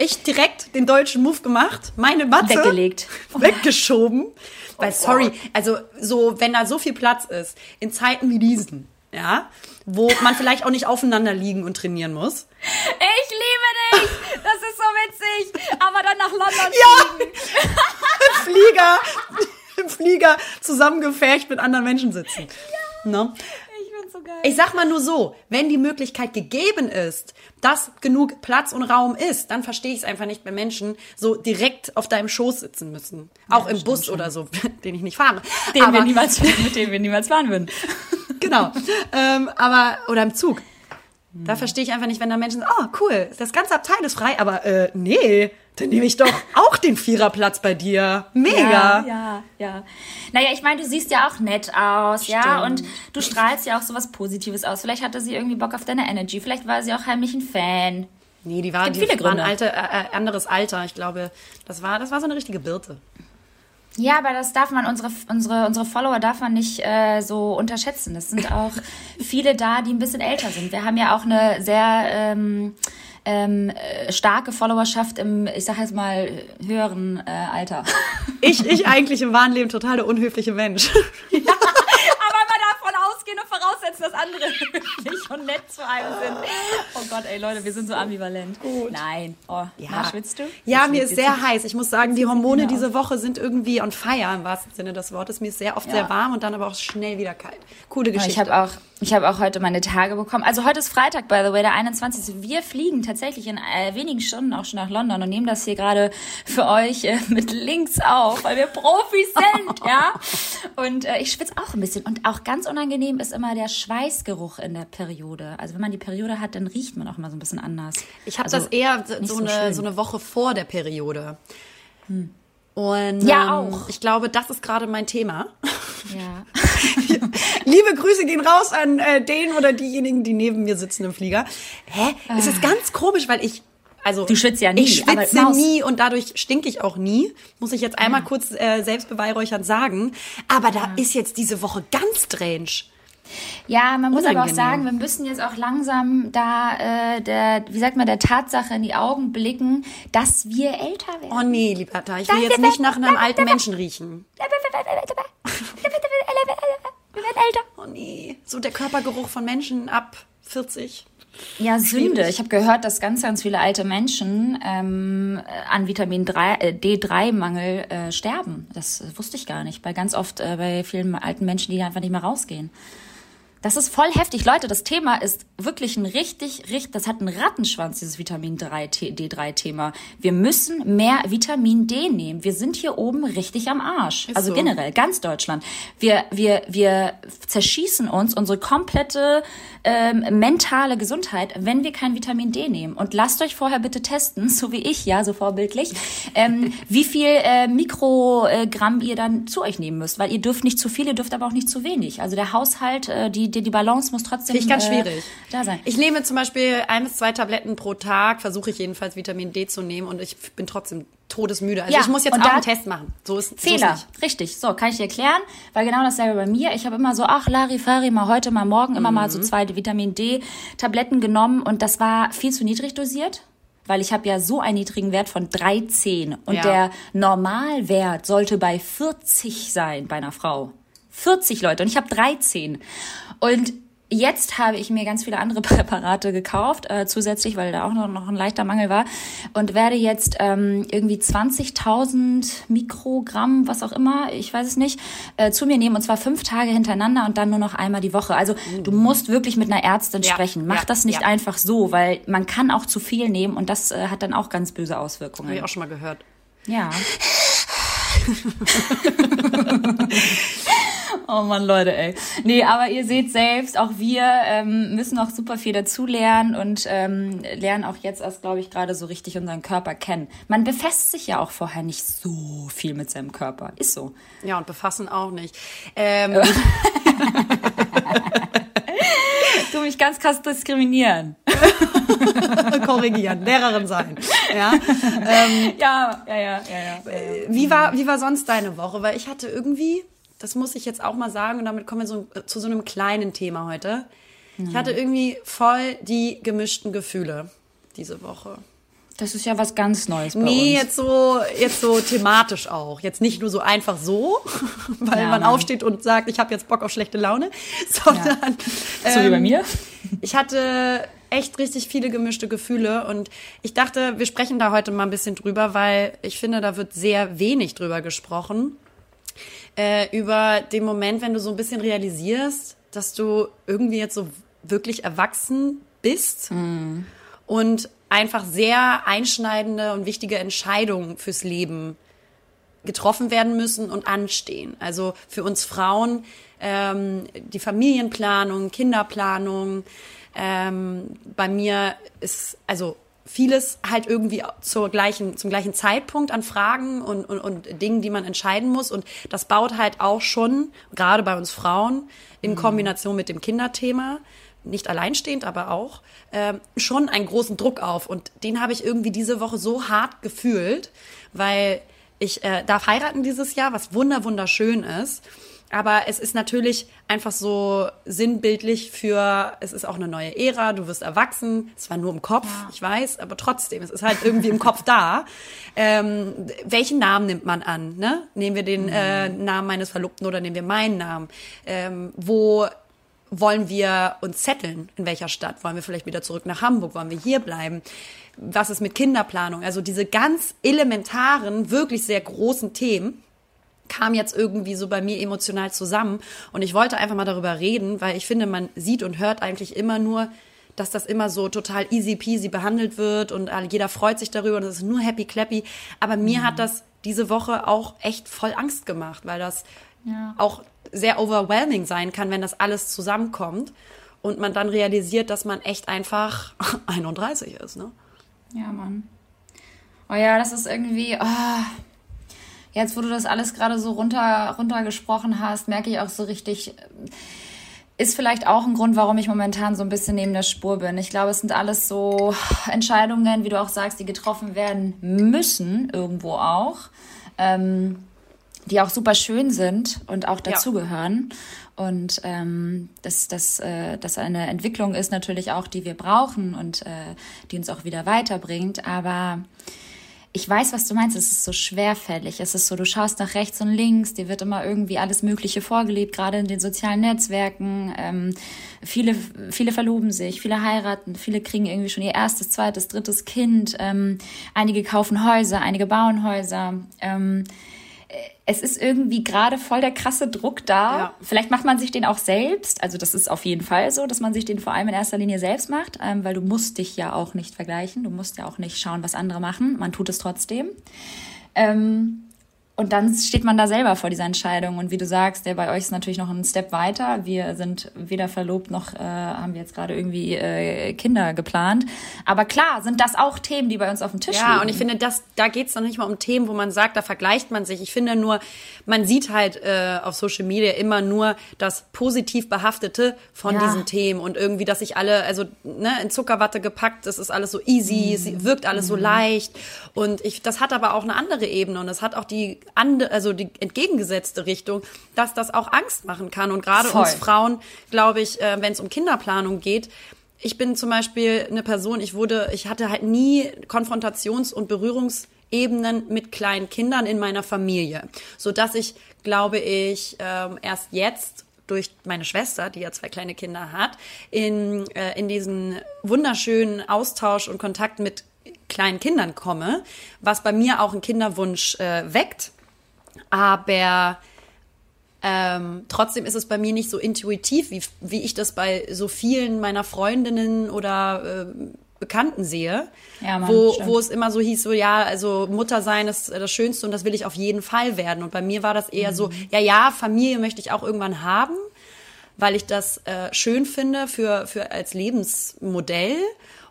Speaker 3: Ich direkt den deutschen Move gemacht, meine Matte
Speaker 2: Weggelegt. (laughs)
Speaker 3: weggeschoben. Weil,
Speaker 2: Oh
Speaker 3: sorry, also so, wenn da so viel Platz ist, in Zeiten wie diesen, ja, wo man vielleicht auch nicht aufeinander liegen und trainieren muss.
Speaker 2: Ich liebe dich! Das ist so witzig! Aber dann nach London
Speaker 3: Ja!
Speaker 2: fliegen.
Speaker 3: Im Flieger, im Flieger zusammengefärcht mit anderen Menschen sitzen. Ne?
Speaker 2: So geil.
Speaker 3: Ich sag mal nur so, wenn die Möglichkeit gegeben ist, dass genug Platz und Raum ist, dann verstehe ich es einfach nicht, wenn Menschen so direkt auf deinem Schoß sitzen müssen. Auch im Bus oder so, (laughs) den ich nicht fahre.
Speaker 2: den
Speaker 3: aber,
Speaker 2: wir niemals, (laughs) mit dem wir niemals fahren würden. (laughs)
Speaker 3: Genau. ähm, aber, oder im Zug.
Speaker 2: Hm.
Speaker 3: Da verstehe ich einfach nicht, wenn da Menschen sagen, oh cool, das ganze Abteil ist frei, aber äh, nee, dann nehme ich doch (laughs) auch den Viererplatz bei dir. Mega.
Speaker 2: Ja, ja, ja. Naja, ich meine, du siehst ja auch nett aus, ja, und
Speaker 3: Stimmt.
Speaker 2: du strahlst ja auch so was Positives aus. Vielleicht hatte sie irgendwie Bock auf deine Energy, vielleicht war sie auch heimlich ein Fan.
Speaker 3: Nee, die war, die
Speaker 2: viele
Speaker 3: war ein
Speaker 2: Gründe.
Speaker 3: alte, äh, anderes Alter. Ich glaube, das war, das war so eine richtige Birte.
Speaker 2: Ja, aber das darf man, unsere, unsere, unsere Follower darf man nicht äh, so unterschätzen. Es sind auch (laughs) viele da, die ein bisschen älter sind. Wir haben ja auch eine sehr ähm, ähm, äh, starke Followerschaft im, ich sag jetzt mal, höheren äh, Alter.
Speaker 3: Ich, ich (laughs) eigentlich im wahren Leben total der unhöfliche Mensch.
Speaker 2: Man (laughs) und voraussetzen, dass andere (laughs) höflich und nett zu einem sind. Oh Gott, ey Leute, wir sind so ambivalent. Nein. Oh, na, schwitzt du?
Speaker 3: Ja,
Speaker 2: Ich
Speaker 3: mir ist sehr heiß. Ich muss sagen, die Hormone diese Woche sind irgendwie on fire im wahrsten Sinne des Wortes. Mir ist sehr oft
Speaker 2: Ja.
Speaker 3: sehr warm und dann aber auch schnell wieder kalt. Coole Geschichte.
Speaker 2: Ich habe auch, ich habe auch heute meine Tage bekommen. Also heute ist Freitag, by the way, der 21. Wir fliegen tatsächlich in äh, wenigen Stunden auch schon nach London und nehmen das hier gerade für euch äh, mit Links auf, weil wir Profis sind, (laughs) ja. Und äh, ich schwitze auch ein bisschen. Und auch ganz unangenehm ist immer der Schweißgeruch in der Periode. Also wenn man die Periode hat, dann riecht man auch immer so ein bisschen anders.
Speaker 3: Ich habe
Speaker 2: also,
Speaker 3: das eher so, so, eine, so eine Woche vor der Periode. Und
Speaker 2: Ja,
Speaker 3: ähm,
Speaker 2: auch.
Speaker 3: ich glaube, das ist gerade mein Thema.
Speaker 2: Ja. (laughs) (laughs)
Speaker 3: Liebe Grüße gehen raus an äh, den oder diejenigen, die neben mir sitzen im Flieger. Hä? Es ist ganz komisch, weil ich also
Speaker 2: Ah. Du schwitzt ja nie,
Speaker 3: Ich schwitze nie und dadurch stinke ich auch nie. Muss ich jetzt einmal kurz äh, selbstbeweihräuchernd sagen. Aber da ist jetzt diese Woche ganz strange.
Speaker 2: Ja, man muss aber auch sagen, wir müssen jetzt auch langsam da, äh, der, wie sagt man, der Tatsache in die Augen blicken, dass wir älter werden.
Speaker 3: Oh nee, Liberta, ich will jetzt nicht nach einem alten Menschen riechen.
Speaker 2: Wir werden älter.
Speaker 3: Oh nee, so der Körpergeruch von Menschen ab 40.
Speaker 2: Ja, Sünde. Ich habe gehört, dass ganz, ganz viele alte Menschen ähm, an Vitamin 3, äh, D3-Mangel äh, sterben. Das wusste ich gar nicht. Bei ganz oft äh, bei vielen alten Menschen, die einfach nicht mehr rausgehen. Das ist voll heftig. Leute, das Thema ist wirklich ein richtig, richtig, das hat einen Rattenschwanz, dieses Vitamin 3, T- D3-Thema. Wir müssen mehr Vitamin D nehmen. Wir sind hier oben richtig am Arsch.
Speaker 3: Ist
Speaker 2: also
Speaker 3: so.
Speaker 2: generell, ganz Deutschland. Wir, wir, wir zerschießen uns unsere komplette ähm, mentale Gesundheit, wenn wir kein Vitamin D nehmen. Und lasst euch vorher bitte testen, (laughs) so wie ich, ja, so vorbildlich, ähm, wie viel äh, Mikrogramm ihr dann zu euch nehmen müsst. Weil ihr dürft nicht zu viel, ihr dürft aber auch nicht zu wenig. Also der Haushalt, äh, die, die, die Balance muss trotzdem
Speaker 3: ich ganz
Speaker 2: äh,
Speaker 3: schwierig.
Speaker 2: da sein.
Speaker 3: Ich nehme zum Beispiel ein bis zwei Tabletten pro Tag, versuche ich jedenfalls Vitamin D zu nehmen und ich bin trotzdem todesmüde. Also
Speaker 2: Ja,
Speaker 3: ich muss jetzt auch einen Test machen. So ist so ist
Speaker 2: Fehler, richtig. So, kann ich dir erklären, weil genau dasselbe bei mir. Ich habe immer so, ach, Larifari, mal heute, mal morgen, immer mal so
Speaker 3: Mhm.
Speaker 2: zwei Vitamin D-Tabletten genommen und das war viel zu niedrig dosiert. Weil ich habe ja so einen niedrigen Wert von 13 und
Speaker 3: Ja.
Speaker 2: der Normalwert sollte bei 40 sein bei einer Frau. 40 Leute und ich habe 13. Und Jetzt habe ich mir ganz viele andere (laughs) Präparate gekauft, äh, zusätzlich, weil da auch noch, noch ein leichter Mangel war. Und werde jetzt ähm, irgendwie 20.000 Mikrogramm, was auch immer, ich weiß es nicht, äh, zu mir nehmen. Und zwar fünf Tage hintereinander und dann nur noch einmal die Woche. Also du mhm. musst wirklich mit einer Ärztin ja, sprechen. Mach ja, das nicht ja. einfach so, weil man kann auch zu viel nehmen und das äh, hat dann auch ganz böse Auswirkungen.
Speaker 3: Habe ich auch schon mal gehört.
Speaker 2: Ja. (laughs) (laughs) Oh man, Leute, ey. Nee, aber ihr seht selbst, auch wir ähm, müssen noch super viel dazulernen und ähm, lernen auch jetzt erst, glaube ich, gerade so richtig unseren Körper kennen. Man befasst sich ja auch vorher nicht so viel mit seinem Körper. Ist so.
Speaker 3: Ja, und befassen auch nicht. Ähm. (laughs) (laughs)
Speaker 2: du mich ganz krass diskriminieren. (laughs)
Speaker 3: Korrigieren, Lehrerin sein. Ja,
Speaker 2: ähm, ja, ja, ja, ja, ja, ja.
Speaker 3: Wie war, wie war sonst deine Woche? Weil ich hatte irgendwie das muss ich jetzt auch mal sagen und damit kommen wir so, zu so einem kleinen Thema heute. Mhm. Ich hatte irgendwie voll die gemischten Gefühle diese Woche.
Speaker 2: Das ist ja was ganz Neues bei
Speaker 3: nee,
Speaker 2: uns.
Speaker 3: jetzt so, jetzt so thematisch auch. Jetzt nicht nur so einfach so, (laughs) weil ja, man Mann. aufsteht und sagt, ich habe jetzt Bock auf schlechte Laune, (laughs) sondern
Speaker 2: ja. so ähm, wie bei ähm, mir.
Speaker 3: Ich hatte echt richtig viele gemischte Gefühle und ich dachte, wir sprechen da heute mal ein bisschen drüber, weil ich finde, da wird sehr wenig drüber gesprochen äh, über den Moment, wenn du so ein bisschen realisierst, dass du irgendwie jetzt so wirklich erwachsen bist mm. und einfach sehr einschneidende und wichtige Entscheidungen fürs Leben getroffen werden müssen und anstehen. Also für uns Frauen ähm, die Familienplanung, Kinderplanung. Ähm, bei mir ist also vieles halt irgendwie zur gleichen, zum gleichen Zeitpunkt an Fragen und, und, und Dingen, die man entscheiden muss. Und das baut halt auch schon, gerade bei uns Frauen, in mhm. Kombination mit dem Kinderthema, nicht alleinstehend, aber auch, äh, schon einen großen Druck auf. Und den habe ich irgendwie diese Woche so hart gefühlt, weil ich äh, darf heiraten dieses Jahr, was wunder wunderschön ist. Aber es ist natürlich einfach so sinnbildlich für, es ist auch eine neue Ära, du wirst erwachsen, es war nur im Kopf, ja. ich weiß, aber trotzdem, es ist halt irgendwie im Kopf da. Ähm, welchen Namen nimmt man an? Ne? Nehmen wir den mhm. äh, Namen meines Verlobten oder nehmen wir meinen Namen? Ähm, wo wollen wir uns zetteln? In welcher Stadt? Wollen wir vielleicht wieder zurück nach Hamburg? Wollen wir hier bleiben? Was ist mit Kinderplanung? Also diese ganz elementaren, wirklich sehr großen Themen kam jetzt irgendwie so bei mir emotional zusammen. Und ich wollte einfach mal darüber reden, weil ich finde, man sieht und hört eigentlich immer nur, dass das immer so total easy peasy behandelt wird und jeder freut sich darüber und es ist nur happy clappy. Aber mir mhm. hat das diese Woche auch echt voll Angst gemacht, weil das ja. auch sehr overwhelming sein kann, wenn das alles zusammenkommt und man dann realisiert, dass man echt einfach (laughs) 31 ist, ne?
Speaker 2: Ja, Mann. Oh ja, das ist irgendwie, oh, jetzt, wo du das alles gerade so runter, runtergesprochen hast, merke ich auch so richtig, ist vielleicht auch ein Grund, warum ich momentan so ein bisschen neben der Spur bin. Ich glaube, es sind alles so Entscheidungen, wie du auch sagst, die getroffen werden müssen, irgendwo auch, ähm, die auch super schön sind und auch dazugehören. Ja. Und ähm, dass das, äh, das eine Entwicklung ist natürlich auch, die wir brauchen und äh, die uns auch wieder weiterbringt. Aber ich weiß, was du meinst. Es ist so schwerfällig. Es ist so, du schaust nach rechts und links, dir wird immer irgendwie alles Mögliche vorgelebt, gerade in den sozialen Netzwerken. Ähm, viele, viele verloben sich, viele heiraten, viele kriegen irgendwie schon ihr erstes, zweites, drittes Kind. Ähm, einige kaufen Häuser, einige bauen Häuser. Ähm, es ist irgendwie gerade voll der krasse Druck da. Ja. Vielleicht macht man sich den auch selbst. Also das ist auf jeden Fall so, dass man sich den vor allem in erster Linie selbst macht, ähm, weil du musst dich ja auch nicht vergleichen. Du musst ja auch nicht schauen, was andere machen. Man tut es trotzdem. Ähm, und dann steht man da selber vor dieser Entscheidung. Und wie du sagst, der bei euch ist natürlich noch ein Step weiter. Wir sind weder verlobt noch äh, haben wir jetzt gerade irgendwie äh, Kinder geplant. Aber klar, sind das auch Themen, die bei uns auf dem Tisch ja, liegen.
Speaker 3: Ja, und ich finde, das, da geht es noch nicht mal um Themen, wo man sagt, da vergleicht man sich. Ich finde nur, man sieht halt äh, auf Social Media immer nur das positiv behaftete von ja. diesen Themen und irgendwie, dass sich alle, also ne, in Zuckerwatte gepackt, es ist alles so easy, mhm. es wirkt alles mhm. so leicht. Und ich, das hat aber auch eine andere Ebene und es hat auch die andere, also die entgegengesetzte Richtung, dass das auch Angst machen kann. Und gerade uns Frauen, glaube ich, äh, wenn es um Kinderplanung geht, ich bin zum Beispiel eine Person, ich wurde, ich hatte halt nie Konfrontations- und Berührungsebenen mit kleinen Kindern in meiner Familie, so dass ich, glaube ich, ähm, erst jetzt durch meine Schwester, die ja zwei kleine Kinder hat, in, äh, in diesen wunderschönen Austausch und Kontakt mit kleinen Kindern komme, was bei mir auch einen Kinderwunsch äh, weckt. Aber ähm, trotzdem ist es bei mir nicht so intuitiv, wie, wie ich das bei so vielen meiner Freundinnen oder äh, Bekannten sehe, ja, Mann, wo, wo es immer so hieß, so ja, also Mutter sein ist das Schönste und das will ich auf jeden Fall werden. Und bei mir war das eher mhm. so, ja, ja, Familie möchte ich auch irgendwann haben, weil ich das äh, schön finde für, für als Lebensmodell.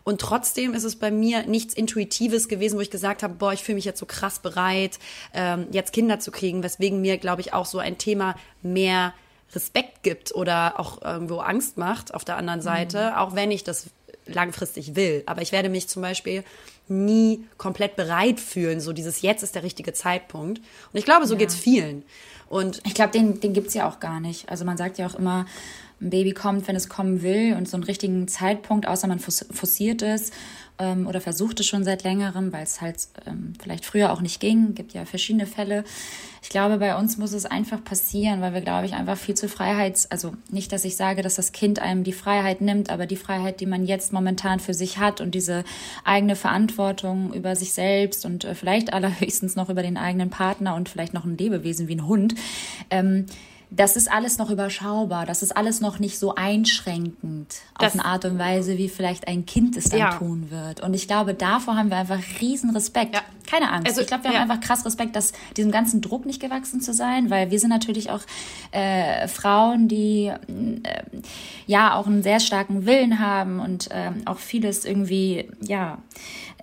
Speaker 3: Und trotzdem ist es bei mir nichts Intuitives gewesen, wo ich gesagt habe, boah, ich fühle mich jetzt so krass bereit, ähm, jetzt Kinder zu kriegen, weswegen mir, glaube ich, auch so ein Thema mehr Respekt gibt oder auch irgendwo Angst macht auf der anderen. Seite, mhm. auch wenn ich das langfristig will. Aber ich werde mich zum Beispiel nie komplett bereit fühlen, so dieses jetzt ist der richtige Zeitpunkt. Und ich glaube, so ja. geht's vielen. Und
Speaker 2: ich glaube, den, den gibt's ja auch gar nicht. Also man sagt ja auch immer, ein Baby kommt, wenn es kommen will und so einen richtigen Zeitpunkt, außer man forciert es ähm, oder versucht es schon seit längerem, weil es halt ähm, vielleicht früher auch nicht ging. Gibt ja verschiedene Fälle. Ich glaube, bei uns muss es einfach passieren, weil wir, glaube ich, einfach viel zu Freiheits-, also nicht, dass ich sage, dass das Kind einem die Freiheit nimmt, aber die Freiheit, die man jetzt momentan für sich hat und diese eigene Verantwortung über sich selbst und äh, vielleicht (laughs) allerhöchstens noch über den eigenen Partner und vielleicht noch ein Lebewesen wie ein Hund, ähm, das ist alles noch überschaubar, das ist alles noch nicht so einschränkend das, auf eine Art und Weise, wie vielleicht ein Kind es dann ja. tun wird. Und ich glaube, davor haben wir einfach riesen Respekt. Ja. Keine Angst. Also, ich glaube, wir ja. haben einfach krass Respekt, dass diesem ganzen Druck nicht gewachsen zu sein, weil wir sind natürlich auch äh, Frauen, die äh, ja auch einen sehr starken Willen haben und äh, auch vieles irgendwie ja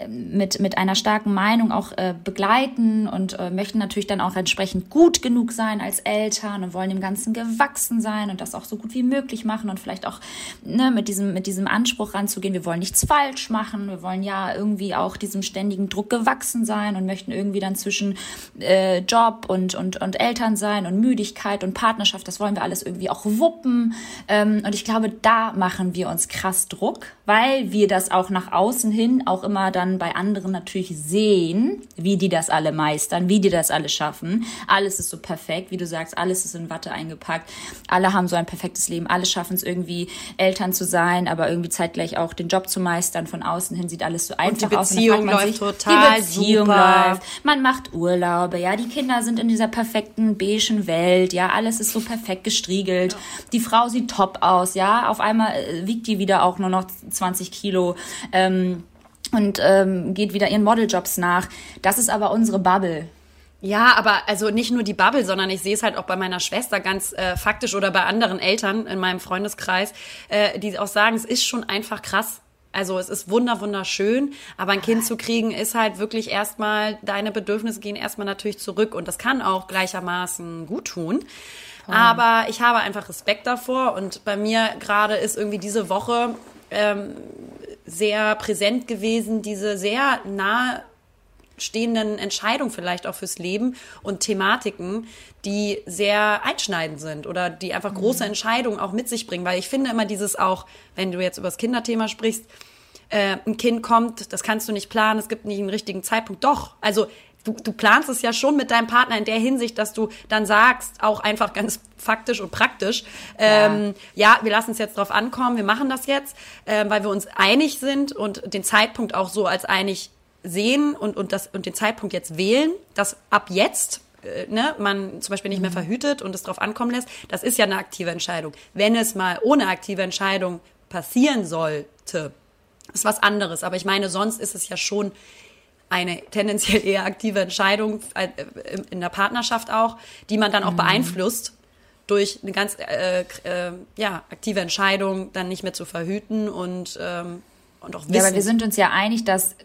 Speaker 2: mit, mit einer starken Meinung auch äh, begleiten und äh, möchten natürlich dann auch entsprechend gut genug sein als Eltern und wollen dem Ganzen gewachsen sein und das auch so gut wie möglich machen und vielleicht auch ne, mit, diesem, mit diesem Anspruch ranzugehen, wir wollen nichts falsch machen, wir wollen ja irgendwie auch diesem ständigen Druck gewachsen sein und möchten irgendwie dann zwischen äh, Job und, und, und Eltern sein und Müdigkeit und Partnerschaft, das wollen wir alles irgendwie auch wuppen. Ähm, und ich glaube, da machen wir uns krass Druck, weil wir das auch nach außen hin auch immer dann bei anderen natürlich sehen, wie die das alle meistern, wie die das alle schaffen. Alles ist so perfekt, wie du sagst, alles ist in Watte eingepackt. Alle haben so ein perfektes Leben, alle schaffen es irgendwie Eltern zu sein, aber irgendwie zeitgleich auch den Job zu meistern. Von außen hin sieht alles so einfach
Speaker 3: und die Beziehung
Speaker 2: aus.
Speaker 3: läuft sich, total
Speaker 2: die Beziehung super. läuft. Man macht Urlaube, ja, die Kinder sind in dieser perfekten beigen Welt, ja, alles ist so perfekt gestriegelt. Ja. Die Frau sieht top aus, ja, auf einmal äh, wiegt die wieder auch nur noch 20 Kilo. Ähm, und ähm, geht wieder ihren Modeljobs nach. Das ist aber unsere Bubble.
Speaker 3: Ja, aber also nicht nur die Bubble, sondern ich sehe es halt auch bei meiner Schwester ganz äh, faktisch oder bei anderen Eltern in meinem Freundeskreis, äh, die auch sagen, es ist schon einfach krass. Also es ist wunder wunderschön, aber ein Kind zu kriegen ist halt wirklich erstmal deine Bedürfnisse gehen erstmal natürlich zurück und das kann auch gleichermaßen gut tun. Aber ich habe einfach Respekt davor und bei mir gerade ist irgendwie diese Woche ähm, sehr präsent gewesen, diese sehr nah stehenden Entscheidungen vielleicht auch fürs Leben und Thematiken, die sehr einschneidend sind oder die einfach große mhm. Entscheidungen auch mit sich bringen. Weil ich finde immer dieses auch, wenn du jetzt über das Kinderthema sprichst, äh, ein Kind kommt, das kannst du nicht planen, es gibt nicht einen richtigen Zeitpunkt. Doch, also du, du planst es ja schon mit deinem Partner in der Hinsicht, dass du dann sagst, auch einfach ganz faktisch und praktisch, ähm, ja, ja wir lassen es jetzt drauf ankommen, wir machen das jetzt, äh, weil wir uns einig sind und den Zeitpunkt auch so als einig sehen und, und, das, und den Zeitpunkt jetzt wählen, dass ab jetzt äh, ne, man zum Beispiel nicht mehr mhm. verhütet und es drauf ankommen lässt, das ist ja eine aktive Entscheidung. Wenn es mal ohne aktive Entscheidung passieren sollte, ist was anderes. Aber ich meine, sonst ist es ja schon eine tendenziell eher aktive Entscheidung äh, in der Partnerschaft auch, die man dann auch mhm. beeinflusst durch eine ganz äh, äh, ja, aktive Entscheidung, dann nicht mehr zu verhüten und ähm, und auch wissen.
Speaker 2: Ja, aber wir sind uns ja einig, dass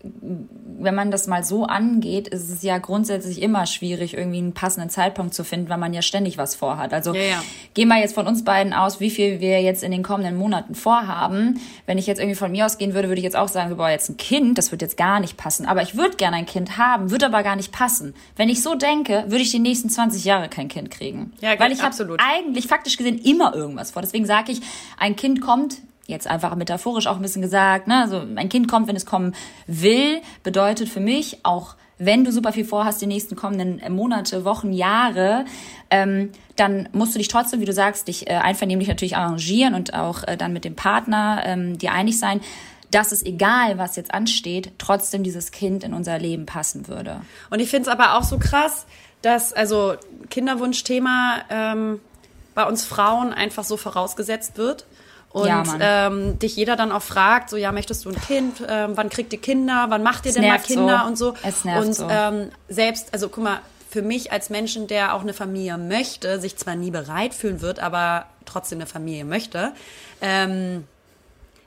Speaker 2: wenn man das mal so angeht, ist es ja grundsätzlich immer schwierig, irgendwie einen passenden Zeitpunkt zu finden, weil man ja ständig was vorhat. Also ja, ja. gehen wir jetzt von uns beiden aus, wie viel wir jetzt in den kommenden Monaten vorhaben. Wenn ich jetzt irgendwie von mir ausgehen würde, würde ich jetzt auch sagen, wir brauchen jetzt ein Kind, das wird jetzt gar nicht passen. Aber ich würde gerne ein Kind haben, würde aber gar nicht passen. Wenn ich so denke, würde ich die nächsten 20 Jahre kein Kind kriegen. Ja, weil ich habe eigentlich faktisch gesehen immer irgendwas vor. Deswegen sage ich, ein Kind kommt jetzt einfach metaphorisch auch ein bisschen gesagt, ne, also ein Kind kommt, wenn es kommen will, bedeutet für mich auch wenn du super viel vorhast, die nächsten kommenden Monate, Wochen, Jahre, ähm, dann musst du dich trotzdem, wie du sagst, dich äh, einvernehmlich natürlich arrangieren und auch äh, dann mit dem Partner ähm, dir einig sein, dass es egal, was jetzt ansteht, trotzdem dieses Kind in unser Leben passen würde.
Speaker 3: Und ich finde es aber auch so krass, dass also Kinderwunschthema ähm, bei uns Frauen einfach so vorausgesetzt wird. Und ja, ähm, dich jeder dann auch fragt, so ja, möchtest du ein Kind? Ähm, wann kriegt ihr Kinder? Wann macht ihr es denn mal Kinder so. und so?
Speaker 2: Es nervt
Speaker 3: und
Speaker 2: so.
Speaker 3: Ähm, selbst, also guck mal, für mich als Menschen, der auch eine Familie möchte, sich zwar nie bereit fühlen wird, aber trotzdem eine Familie möchte, ähm,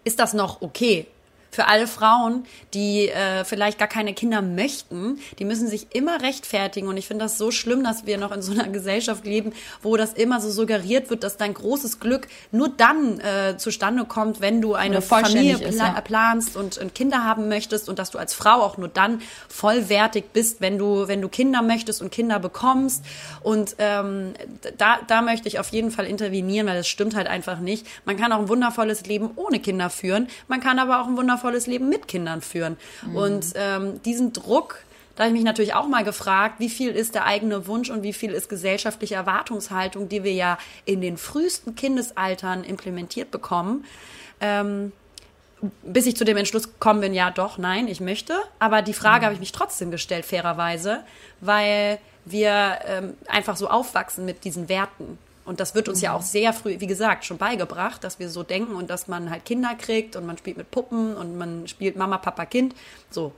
Speaker 3: ist das noch okay für alle Frauen, die äh, vielleicht gar keine Kinder möchten, die müssen sich immer rechtfertigen. Und ich finde das so schlimm, dass wir noch in so einer Gesellschaft leben, wo das immer so suggeriert wird, dass dein großes Glück nur dann äh, zustande kommt, wenn du eine Familie pla ist, ja. planst und, und Kinder haben möchtest und dass du als Frau auch nur dann vollwertig bist, wenn du, wenn du Kinder möchtest und Kinder bekommst. Und ähm, da, da möchte ich auf jeden Fall intervenieren, weil das stimmt halt einfach nicht. Man kann auch ein wundervolles Leben ohne Kinder führen. Man kann aber auch ein wundervolles wundervolles Leben mit Kindern führen. Mhm. Und ähm, diesen Druck, da habe ich mich natürlich auch mal gefragt, wie viel ist der eigene Wunsch und wie viel ist gesellschaftliche Erwartungshaltung, die wir ja in den frühesten Kindesaltern implementiert bekommen. Ähm, bis ich zu dem Entschluss gekommen bin, ja doch, nein, ich möchte. Aber die Frage mhm. habe ich mich trotzdem gestellt, fairerweise, weil wir ähm, einfach so aufwachsen mit diesen Werten. Und das wird uns mhm. ja auch sehr früh, wie gesagt, schon beigebracht, dass wir so denken und dass man halt Kinder kriegt und man spielt mit Puppen und man spielt Mama, Papa, Kind. So.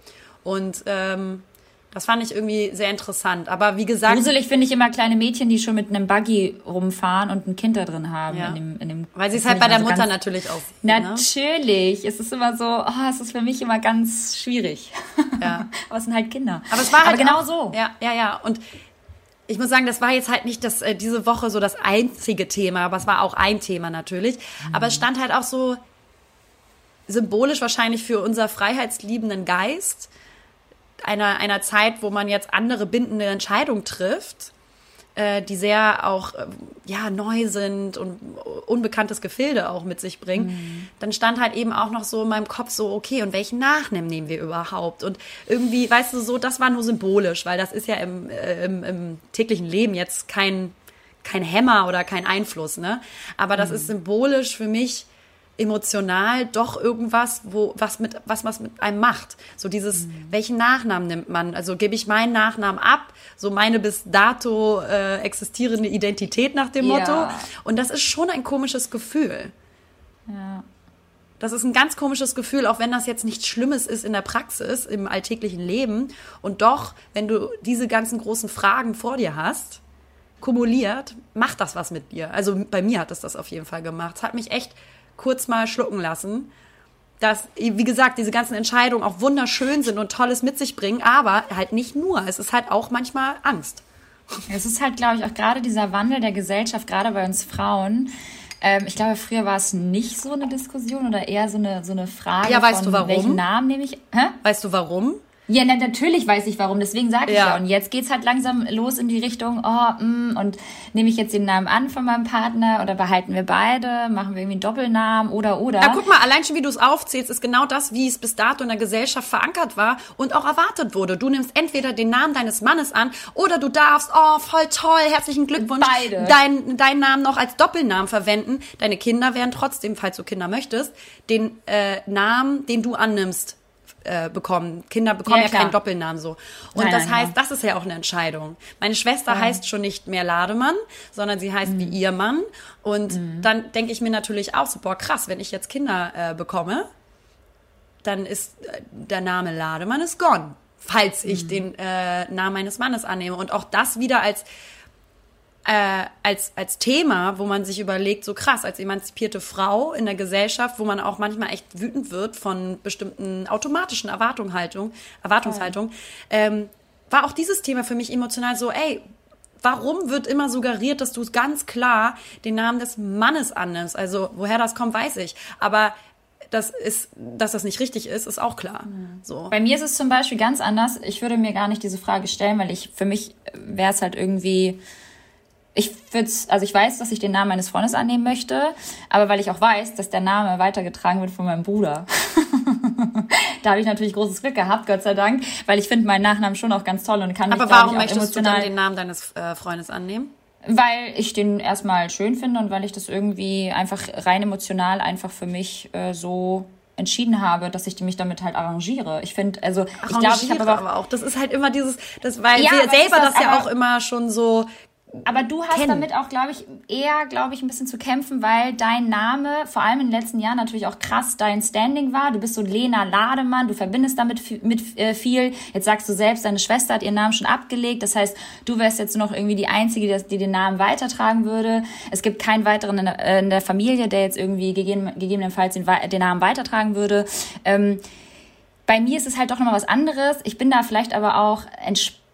Speaker 3: Und ähm, das fand ich irgendwie sehr interessant. Aber wie gesagt.
Speaker 2: Gruselig finde ich immer kleine Mädchen, die schon mit einem Buggy rumfahren und ein Kind da drin haben. Ja. In dem, in dem,
Speaker 3: Weil sie es halt bei der so Mutter natürlich auch.
Speaker 2: Ne? Natürlich. Ne? Es ist immer so, oh, es ist für mich immer ganz schwierig. Ja. (laughs) Aber es sind halt Kinder.
Speaker 3: Aber es war halt.
Speaker 2: Aber genau auch, so.
Speaker 3: Ja, ja, ja. Und ich muss sagen, das war jetzt halt nicht das, äh, diese Woche so das einzige Thema, aber es war auch ein Thema natürlich. Mhm. Aber es stand halt auch so symbolisch wahrscheinlich für unser freiheitsliebenden Geist, einer, einer Zeit, wo man jetzt andere bindende Entscheidungen trifft äh, die sehr auch äh, ja neu sind und unbekanntes Gefilde auch mit sich bringen, mhm. dann stand halt eben auch noch so in meinem Kopf so, okay, und welchen Nachnamen nehmen wir überhaupt? Und irgendwie, weißt du, so, das war nur symbolisch, weil das ist ja im, äh, im, im täglichen Leben jetzt kein, kein Hämmer oder kein Einfluss, ne? Aber das mhm. ist symbolisch für mich emotional doch irgendwas, wo was mit was was mit einem macht. So dieses, mhm. welchen Nachnamen nimmt man? Also gebe ich meinen Nachnamen ab, so meine bis dato äh, existierende Identität nach dem Motto. Ja. Und das ist schon ein komisches Gefühl.
Speaker 2: Ja.
Speaker 3: Das ist ein ganz komisches Gefühl, auch wenn das jetzt nichts Schlimmes ist in der Praxis, im alltäglichen Leben. Und doch, wenn du diese ganzen großen Fragen vor dir hast, kumuliert, macht das was mit dir. Also bei mir hat es das auf jeden Fall gemacht. Es hat mich echt kurz mal schlucken lassen. Dass, wie gesagt, diese ganzen Entscheidungen auch wunderschön sind und Tolles mit sich bringen, aber halt nicht nur. Es ist halt auch manchmal Angst.
Speaker 2: Es ist halt, glaube ich, auch gerade dieser Wandel der Gesellschaft, gerade bei uns Frauen. Ähm, ich glaube, früher war es nicht so eine Diskussion oder eher so eine, so eine Frage.
Speaker 3: Ja, weißt von, du warum?
Speaker 2: Welchen Namen nehme ich? Hä?
Speaker 3: Weißt du warum?
Speaker 2: Ja, na, natürlich weiß ich warum, deswegen sage ich ja. ja. Und jetzt geht's halt langsam los in die Richtung, oh, mm, und nehme ich jetzt den Namen an von meinem Partner oder behalten wir beide, machen wir irgendwie einen Doppelnamen oder oder.
Speaker 3: Ja, guck mal, allein schon wie du es aufzählst, ist genau das, wie es bis dato in der Gesellschaft verankert war und auch erwartet wurde. Du nimmst entweder den Namen deines Mannes an oder du darfst, oh, voll toll, herzlichen Glückwunsch,
Speaker 2: beide.
Speaker 3: Dein, deinen Namen noch als Doppelnamen verwenden. Deine Kinder werden trotzdem, falls du Kinder möchtest, den äh, Namen, den du annimmst, äh, bekommen. Kinder bekommen ja, ja keinen Doppelnamen so. Und nein, das nein, heißt, das ist ja auch eine Entscheidung. Meine Schwester ja. heißt schon nicht mehr Lademann, sondern sie heißt mhm. wie ihr Mann. Und mhm. dann denke ich mir natürlich auch so, boah, krass, wenn ich jetzt Kinder äh, bekomme, dann ist äh, der Name Lademann ist gone, falls ich mhm. den äh, Namen meines Mannes annehme. Und auch das wieder als äh, als, als Thema, wo man sich überlegt, so krass, als emanzipierte Frau in der Gesellschaft, wo man auch manchmal echt wütend wird von bestimmten automatischen Erwartungshaltung, Erwartungshaltung, ähm, war auch dieses Thema für mich emotional so, ey, warum wird immer suggeriert, dass du ganz klar den Namen des Mannes annimmst? Also, woher das kommt, weiß ich. Aber das ist, dass das nicht richtig ist, ist auch klar. So.
Speaker 2: Bei mir ist es zum Beispiel ganz anders. Ich würde mir gar nicht diese Frage stellen, weil ich, für mich wäre es halt irgendwie, ich würde also ich weiß, dass ich den Namen meines Freundes annehmen möchte, aber weil ich auch weiß, dass der Name weitergetragen wird von meinem Bruder. (laughs) da habe ich natürlich großes Glück gehabt, Gott sei Dank, weil ich finde meinen Nachnamen schon auch ganz toll und kann
Speaker 3: Aber
Speaker 2: mich,
Speaker 3: warum
Speaker 2: ich,
Speaker 3: möchtest du dann den Namen deines äh, Freundes annehmen?
Speaker 2: Weil ich den erstmal schön finde und weil ich das irgendwie einfach rein emotional einfach für mich äh, so entschieden habe, dass ich mich damit halt arrangiere. Ich finde, also ich glaube, ich habe
Speaker 3: aber,
Speaker 2: aber auch,
Speaker 3: aber das ist halt immer dieses, das, weil
Speaker 2: Ja,
Speaker 3: wir
Speaker 2: aber
Speaker 3: selber das,
Speaker 2: das
Speaker 3: ja
Speaker 2: aber-
Speaker 3: auch immer schon so
Speaker 2: aber du hast
Speaker 3: kennen.
Speaker 2: damit auch, glaube ich, eher, glaube ich, ein bisschen zu kämpfen, weil dein Name vor allem in den letzten Jahren natürlich auch krass dein Standing war. Du bist so Lena Lademann, du verbindest damit mit äh, viel. Jetzt sagst du selbst, deine Schwester hat ihren Namen schon abgelegt. Das heißt, du wärst jetzt noch irgendwie die Einzige, die, das- die den Namen weitertragen würde. Es gibt keinen weiteren in der, äh, in der Familie, der jetzt irgendwie gegeben, gegebenenfalls den, Namen weitertragen würde. Ähm, bei mir ist es halt doch nochmal was anderes. Ich bin da vielleicht aber auch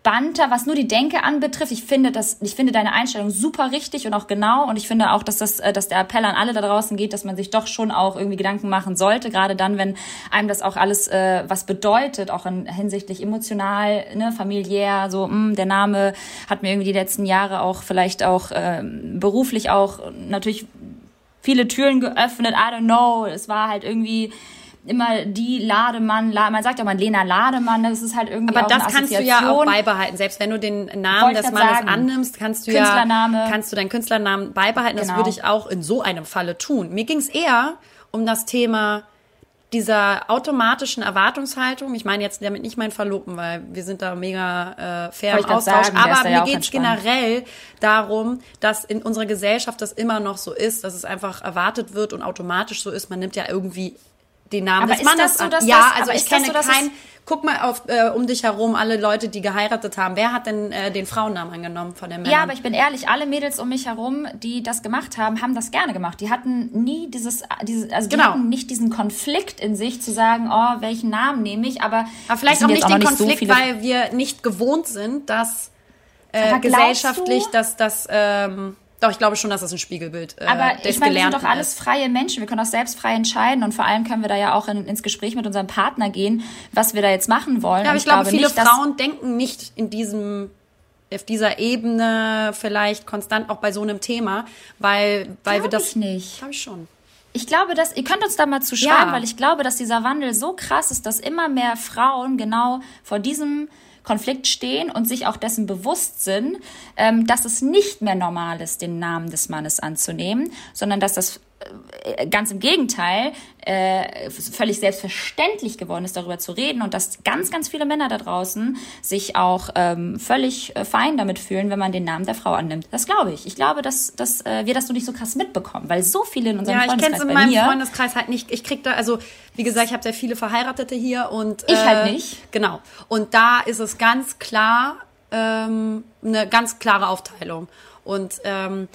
Speaker 2: entspannter, was nur die Denke anbetrifft. Ich finde, das, ich finde deine Einstellung super richtig und auch genau. Und ich finde auch, dass, das, äh, dass der Appell an alle da draußen geht, dass man sich doch schon auch irgendwie Gedanken machen sollte. Gerade dann, wenn einem das auch alles äh, was bedeutet, auch in, hinsichtlich emotional, ne, familiär, so, mh, der Name hat mir irgendwie die letzten Jahre auch vielleicht auch ähm, beruflich auch natürlich viele Türen geöffnet. I don't know. Es war halt irgendwie immer die Lademann, La man sagt ja mal Lena Lademann, das ist halt irgendwie
Speaker 3: Aber das kannst du ja auch beibehalten. Selbst wenn du den Namen des Mannes
Speaker 2: sagen.
Speaker 3: annimmst, kannst du ja kannst du deinen Künstlernamen beibehalten. Das
Speaker 2: Genau.
Speaker 3: würde ich auch in so einem Falle tun. Mir ging es eher um das Thema dieser automatischen Erwartungshaltung. Ich meine jetzt damit nicht mein Verloben, weil wir sind da mega äh, fair im Austausch.
Speaker 2: sagen,
Speaker 3: Aber mir geht es generell darum, dass in unserer Gesellschaft das immer noch so ist, dass es einfach erwartet wird und automatisch so ist. Man nimmt ja irgendwie den Namen
Speaker 2: Aber
Speaker 3: des
Speaker 2: ist
Speaker 3: Mannes
Speaker 2: das so,
Speaker 3: an. ja,
Speaker 2: das-
Speaker 3: also ich kenne
Speaker 2: so, dass
Speaker 3: kein.
Speaker 2: es-
Speaker 3: Guck mal auf äh, um dich herum alle Leute, die geheiratet haben. Wer hat denn äh, den Frauennamen angenommen von den Männern?
Speaker 2: Ja, aber ich bin ehrlich, alle Mädels um mich herum, die das gemacht haben, haben das gerne gemacht. Die hatten nie dieses, dieses also die
Speaker 3: Genau.
Speaker 2: hatten nicht diesen Konflikt in sich zu sagen, oh, welchen Namen nehme ich, aber
Speaker 3: aber vielleicht auch nicht
Speaker 2: jetzt
Speaker 3: den
Speaker 2: so
Speaker 3: Konflikt,
Speaker 2: viele-
Speaker 3: weil wir nicht gewohnt sind, dass äh, gesellschaftlich,
Speaker 2: du-
Speaker 3: dass das. Ähm, doch, ich glaube schon, dass das ein Spiegelbild äh,
Speaker 2: Aber ich meine, wir sind doch alles
Speaker 3: ist.
Speaker 2: freie Menschen. Wir können auch selbst frei entscheiden und vor allem können wir da ja auch in, ins Gespräch mit unserem Partner gehen, was wir da jetzt machen wollen.
Speaker 3: Ja, aber
Speaker 2: Und
Speaker 3: ich glaube, viele
Speaker 2: nicht,
Speaker 3: Frauen denken nicht in diesem auf dieser Ebene vielleicht konstant auch bei so einem Thema, weil weil wir das
Speaker 2: ich nicht.
Speaker 3: glaube ich schon.
Speaker 2: Ich glaube, dass ihr könnt uns da mal zu schreiben,
Speaker 3: Ja.
Speaker 2: weil ich glaube, dass dieser Wandel so krass ist, dass immer mehr Frauen genau vor diesem Konflikt stehen und sich auch dessen bewusst sind, ähm, dass es nicht mehr normal ist, den Namen des Mannes anzunehmen, sondern dass das ganz im Gegenteil äh, völlig selbstverständlich geworden ist, darüber zu reden und dass ganz, ganz viele Männer da draußen sich auch ähm, völlig äh, fein damit fühlen, wenn man den Namen der Frau annimmt. Das glaube ich. Ich glaube, dass, dass äh, wir das nur nicht so krass mitbekommen, weil so viele in unserem
Speaker 3: Ja, ich kenne
Speaker 2: Freundeskreis
Speaker 3: es in meinem Freundeskreis halt nicht. Ich krieg da, also wie gesagt, ich habe sehr viele Verheiratete hier und
Speaker 2: Ich
Speaker 3: äh,
Speaker 2: halt nicht.
Speaker 3: Genau. Und da ist es ganz klar ähm, eine ganz klare Aufteilung. Und ähm,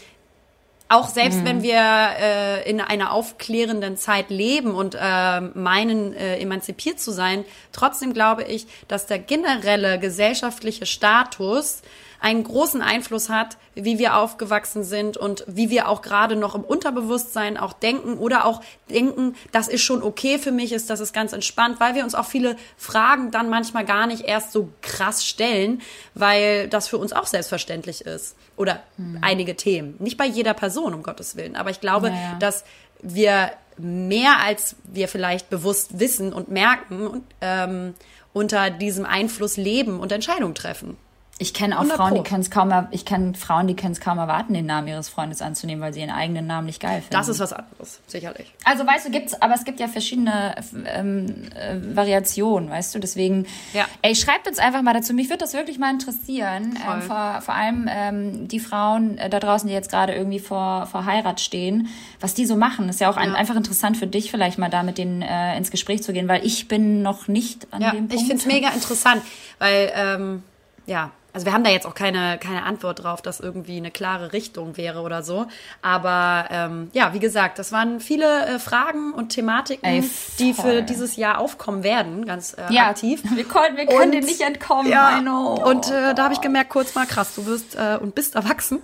Speaker 3: auch selbst
Speaker 2: Mhm.
Speaker 3: wenn wir äh, in einer aufklärenden Zeit leben und äh, meinen, äh, emanzipiert zu sein, trotzdem glaube ich, dass der generelle gesellschaftliche Status einen großen Einfluss hat, wie wir aufgewachsen sind und wie wir auch gerade noch im Unterbewusstsein auch denken oder auch denken, das ist schon okay für mich, ist das ist ganz entspannt, weil wir uns auch viele Fragen dann manchmal gar nicht erst so krass stellen, weil das für uns auch selbstverständlich ist oder einige Themen. Nicht bei jeder Person, um Gottes Willen, aber ich glaube,
Speaker 2: Ja, ja.
Speaker 3: dass wir mehr als wir vielleicht bewusst wissen und merken und, ähm, unter diesem Einfluss leben und Entscheidungen treffen.
Speaker 2: Ich kenne auch
Speaker 3: 100
Speaker 2: Frauen, die können es kaum, ich kenne Frauen, die können es kaum erwarten, den Namen ihres Freundes anzunehmen, weil sie ihren eigenen Namen nicht geil finden.
Speaker 3: Das ist was anderes, sicherlich.
Speaker 2: also weißt du, gibt's, aber es gibt ja verschiedene ähm, äh, Variationen, weißt du, deswegen,
Speaker 3: Ja.
Speaker 2: ey, schreibt uns einfach mal dazu. Mich würde das wirklich mal interessieren, ähm, vor, vor allem ähm, die Frauen äh, da draußen, die jetzt gerade irgendwie vor, vor Heirat stehen, was die so machen. Ist ja auch ein,
Speaker 3: Ja.
Speaker 2: einfach interessant für dich vielleicht mal da mit denen äh, ins Gespräch zu gehen, weil ich bin noch nicht an
Speaker 3: Ja,
Speaker 2: dem Punkt.
Speaker 3: ich finde es mega interessant, weil, ähm, ja, also wir haben da jetzt auch keine, keine Antwort drauf, dass irgendwie eine klare Richtung wäre oder so. Aber ähm, ja, wie gesagt, das waren viele äh, Fragen und Thematiken,
Speaker 2: Ey,
Speaker 3: die für dieses Jahr aufkommen werden, ganz äh,
Speaker 2: ja,
Speaker 3: aktiv.
Speaker 2: Wir, können, wir können dem nicht entkommen.
Speaker 3: Ja,
Speaker 2: I know.
Speaker 3: und äh, da habe ich gemerkt, kurz mal krass, du wirst äh, und bist erwachsen.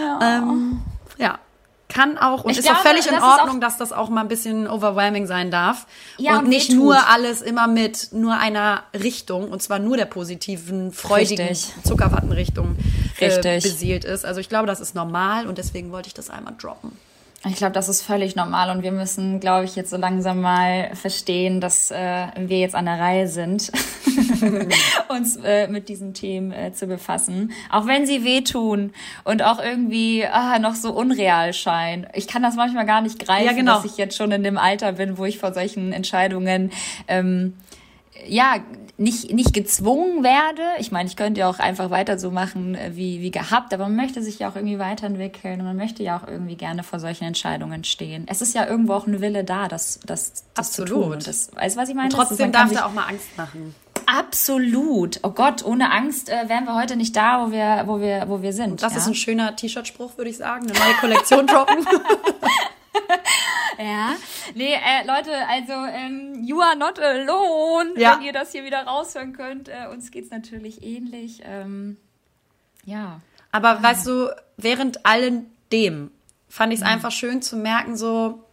Speaker 3: Ja. Ähm, ja. Kann auch und
Speaker 2: Ich
Speaker 3: ist auch
Speaker 2: glaube,
Speaker 3: völlig in
Speaker 2: auch-
Speaker 3: Ordnung, dass das auch mal ein bisschen overwhelming sein darf.
Speaker 2: Ja,
Speaker 3: und,
Speaker 2: und
Speaker 3: nicht nur alles immer mit nur einer Richtung und zwar nur der positiven, freudigen
Speaker 2: Richtig.
Speaker 3: Zuckerwattenrichtung äh,
Speaker 2: Richtig.
Speaker 3: beseelt ist. Also ich glaube, das ist normal und deswegen wollte ich das einmal droppen.
Speaker 2: Ich glaube, das ist völlig normal und wir müssen, glaube ich, jetzt so langsam mal verstehen, dass äh, wir jetzt an der Reihe sind, (laughs) uns äh, mit diesen Themen äh, zu befassen. Auch wenn sie wehtun und auch irgendwie ah, noch so unreal scheinen. Ich kann das manchmal gar nicht greifen,
Speaker 3: Ja, genau.
Speaker 2: dass ich jetzt schon in dem Alter bin, wo ich vor solchen Entscheidungen ähm, ja, nicht, nicht gezwungen werde. Ich meine, ich könnte ja auch einfach weiter so machen äh, wie, wie gehabt, aber man möchte sich ja auch irgendwie weiterentwickeln und man möchte ja auch irgendwie gerne vor solchen Entscheidungen stehen. Es ist ja irgendwo auch ein Wille da, das, das, das zu
Speaker 3: Absolut.
Speaker 2: tun. Und das, weißt du, was ich meine?
Speaker 3: Und
Speaker 2: ist-
Speaker 3: trotzdem
Speaker 2: kann
Speaker 3: darf da auch mal Angst machen.
Speaker 2: Absolut. Oh Gott, ohne Angst äh, wären wir heute nicht da, wo wir, wo wir, wo wir sind.
Speaker 3: Das
Speaker 2: ja?
Speaker 3: ist ein schöner T-Shirt-Spruch, würde ich sagen. Eine neue Kollektion droppen. (laughs) (laughs)
Speaker 2: Ja, nee, äh, Leute, also ähm, you are not alone,
Speaker 3: Ja.
Speaker 2: wenn ihr das hier wieder raushören könnt. Äh, uns geht's natürlich ähnlich. Ähm, ja.
Speaker 3: Aber weißt du, während allen dem fand ich es einfach schön zu merken, so,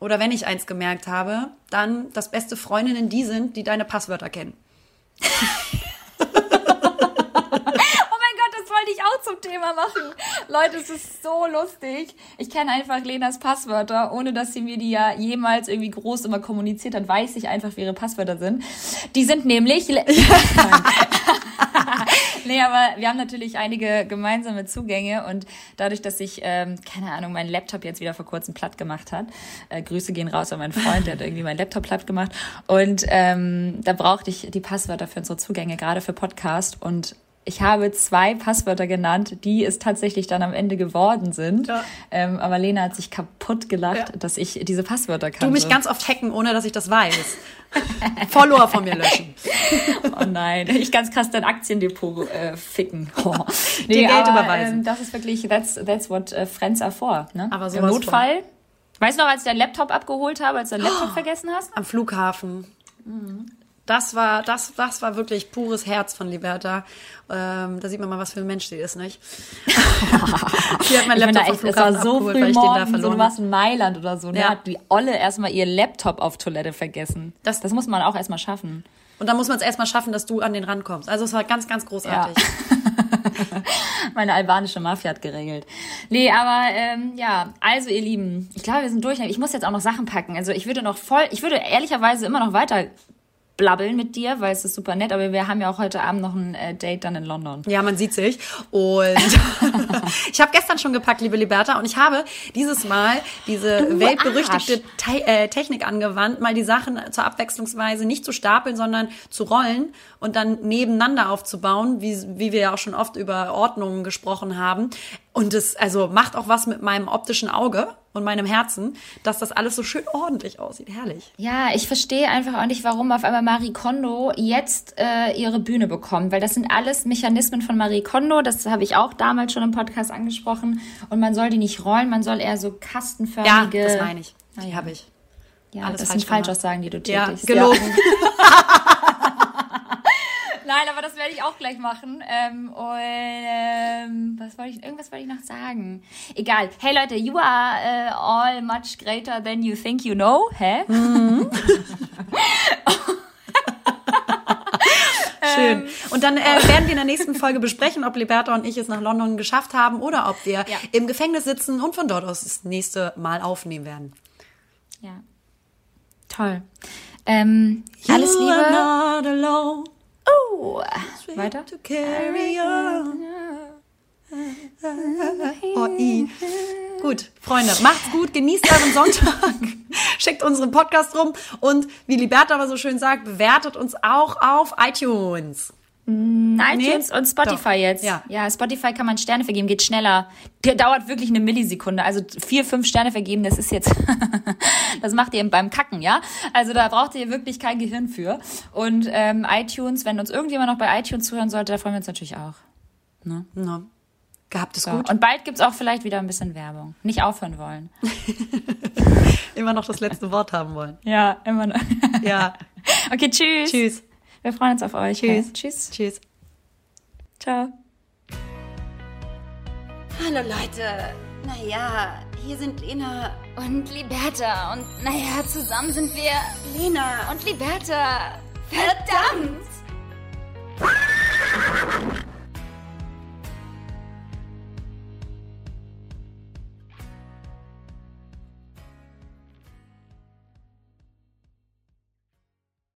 Speaker 3: oder wenn ich eins gemerkt habe, dann, dass beste Freundinnen die sind, die deine Passwörter kennen. (laughs)
Speaker 2: Oh mein Gott, das wollte ich auch zum Thema machen. Leute, es ist so lustig. Ich kenne einfach Lenas Passwörter, ohne dass sie mir die ja jemals irgendwie groß immer kommuniziert hat, weiß ich einfach, wie ihre Passwörter sind. Die sind nämlich... (laughs) Nee, aber wir haben natürlich einige gemeinsame Zugänge und dadurch, dass ich, ähm, keine Ahnung, meinen Laptop jetzt wieder vor kurzem platt gemacht hat, äh, Grüße gehen raus an meinen Freund, der hat irgendwie meinen Laptop platt gemacht und ähm, da brauchte ich die Passwörter für unsere Zugänge, gerade für Podcast und ich habe zwei Passwörter genannt, die es tatsächlich dann am Ende geworden sind.
Speaker 3: Ja.
Speaker 2: Ähm, aber Lena hat sich kaputt gelacht,
Speaker 3: Ja.
Speaker 2: dass ich diese Passwörter kannte.
Speaker 3: Du mich ganz oft hacken, ohne dass ich das weiß. (laughs) Follower von mir löschen. (laughs)
Speaker 2: Oh nein, ich ganz krass dein Aktiendepot äh, ficken. (laughs) Oh.
Speaker 3: Dir Geld überweisen.
Speaker 2: Ähm, das ist wirklich, that's, that's what äh, Friends are for. Ne?
Speaker 3: Aber
Speaker 2: Im Notfall. Weißt du noch, als ich deinen Laptop abgeholt habe, als du deinen (gasps) Laptop vergessen hast?
Speaker 3: Am Flughafen. Das war, das, das war wirklich pures Herz von Liberta. Ähm, da sieht man mal, was für ein Mensch sie ist, nicht? (laughs) sie hat mein Laptop
Speaker 2: da echt, es war so
Speaker 3: abgeholt,
Speaker 2: früh
Speaker 3: weil ich den da
Speaker 2: morgens, so,
Speaker 3: verloren
Speaker 2: du warst in Mailand oder so, ne?
Speaker 3: Ja.
Speaker 2: Hat die Olle erstmal ihr Laptop auf Toilette vergessen.
Speaker 3: Das-
Speaker 2: Das, muss man auch erstmal schaffen.
Speaker 3: Und dann muss man es erstmal schaffen, dass du an den Rand kommst. Also es war ganz, ganz großartig. (laughs)
Speaker 2: Meine albanische Mafia hat geregelt. Nee, aber ähm, ja, also ihr Lieben, ich glaube, wir sind durch. Ich muss jetzt auch noch Sachen packen. Also ich würde noch voll, ich würde ehrlicherweise immer noch weiter blabbeln mit dir, weil es ist super nett, aber wir haben ja auch heute Abend noch ein äh, Date dann in London.
Speaker 3: Ja, man sieht sich. Und (laughs) ich habe gestern schon gepackt, liebe Liberta, und ich habe dieses Mal diese
Speaker 2: Du
Speaker 3: weltberüchtigte Te äh, Technik angewandt, mal die Sachen zur Abwechslungsweise nicht zu stapeln, sondern zu rollen und dann nebeneinander aufzubauen, wie, wie wir ja auch schon oft über Ordnungen gesprochen haben. Und es also macht auch was mit meinem optischen Auge und meinem Herzen, dass das alles so schön ordentlich aussieht. Herrlich.
Speaker 2: Ja, ich verstehe einfach auch nicht, warum auf einmal Marie Kondo jetzt äh, ihre Bühne bekommt, weil das sind alles Mechanismen von Marie Kondo, das habe ich auch damals schon im Podcast angesprochen und man soll die nicht rollen, man soll eher so
Speaker 3: Ja,
Speaker 2: kastenförmige...
Speaker 3: das meine ich. Die
Speaker 2: ja.
Speaker 3: habe ich.
Speaker 2: Ja,
Speaker 3: Alles
Speaker 2: das
Speaker 3: falsch
Speaker 2: sind Falschaussagen, die du
Speaker 3: Ja,
Speaker 2: tätigst.
Speaker 3: gelogen. (laughs)
Speaker 2: Nein, aber das werde ich auch gleich machen. Ähm, und ähm, was wollte ich? Irgendwas wollte ich noch sagen. Egal. Hey Leute, you are äh, all much greater than you think you know. Hä? (laughs)
Speaker 3: Schön. Und dann äh, werden wir in der nächsten Folge besprechen, ob Liberta und ich es nach London geschafft haben oder ob wir
Speaker 2: Ja.
Speaker 3: im Gefängnis sitzen und von dort aus das nächste Mal aufnehmen werden.
Speaker 2: Ja. Toll. Ähm, alles
Speaker 3: You are
Speaker 2: Liebe. Oh, weiter.
Speaker 3: to carry on. Oh, i. Gut, Freunde, macht's gut, genießt euren Sonntag, (laughs) schickt unseren Podcast rum und wie Liberta aber so schön sagt, bewertet uns auch auf iTunes.
Speaker 2: iTunes und Spotify
Speaker 3: Doch.
Speaker 2: jetzt.
Speaker 3: Ja.
Speaker 2: ja, Spotify kann man Sterne vergeben, geht schneller. Der dauert wirklich eine Millisekunde. Also vier, fünf Sterne vergeben, das ist jetzt, (laughs) das macht ihr beim Kacken, ja? Also da braucht ihr wirklich kein Gehirn für. Und ähm, iTunes, wenn uns irgendjemand noch bei iTunes zuhören sollte, da freuen wir uns natürlich auch.
Speaker 3: Na, gehabt es
Speaker 2: So.
Speaker 3: gut.
Speaker 2: Und bald gibt's auch vielleicht wieder ein bisschen Werbung. Nicht aufhören wollen. (laughs)
Speaker 3: Immer noch das letzte Wort haben wollen.
Speaker 2: Ja, immer noch.
Speaker 3: Ja, (laughs)
Speaker 2: Okay, tschüss.
Speaker 3: tschüss.
Speaker 2: Wir freuen uns auf euch.
Speaker 3: Tschüss.
Speaker 2: Okay? Tschüss.
Speaker 3: Tschüss.
Speaker 2: Ciao.
Speaker 1: Hallo Leute. Naja,
Speaker 3: hier sind Lena
Speaker 2: und Liberta. Und naja, zusammen sind wir
Speaker 3: Lena
Speaker 2: und Liberta. Verdammt! Verdammt.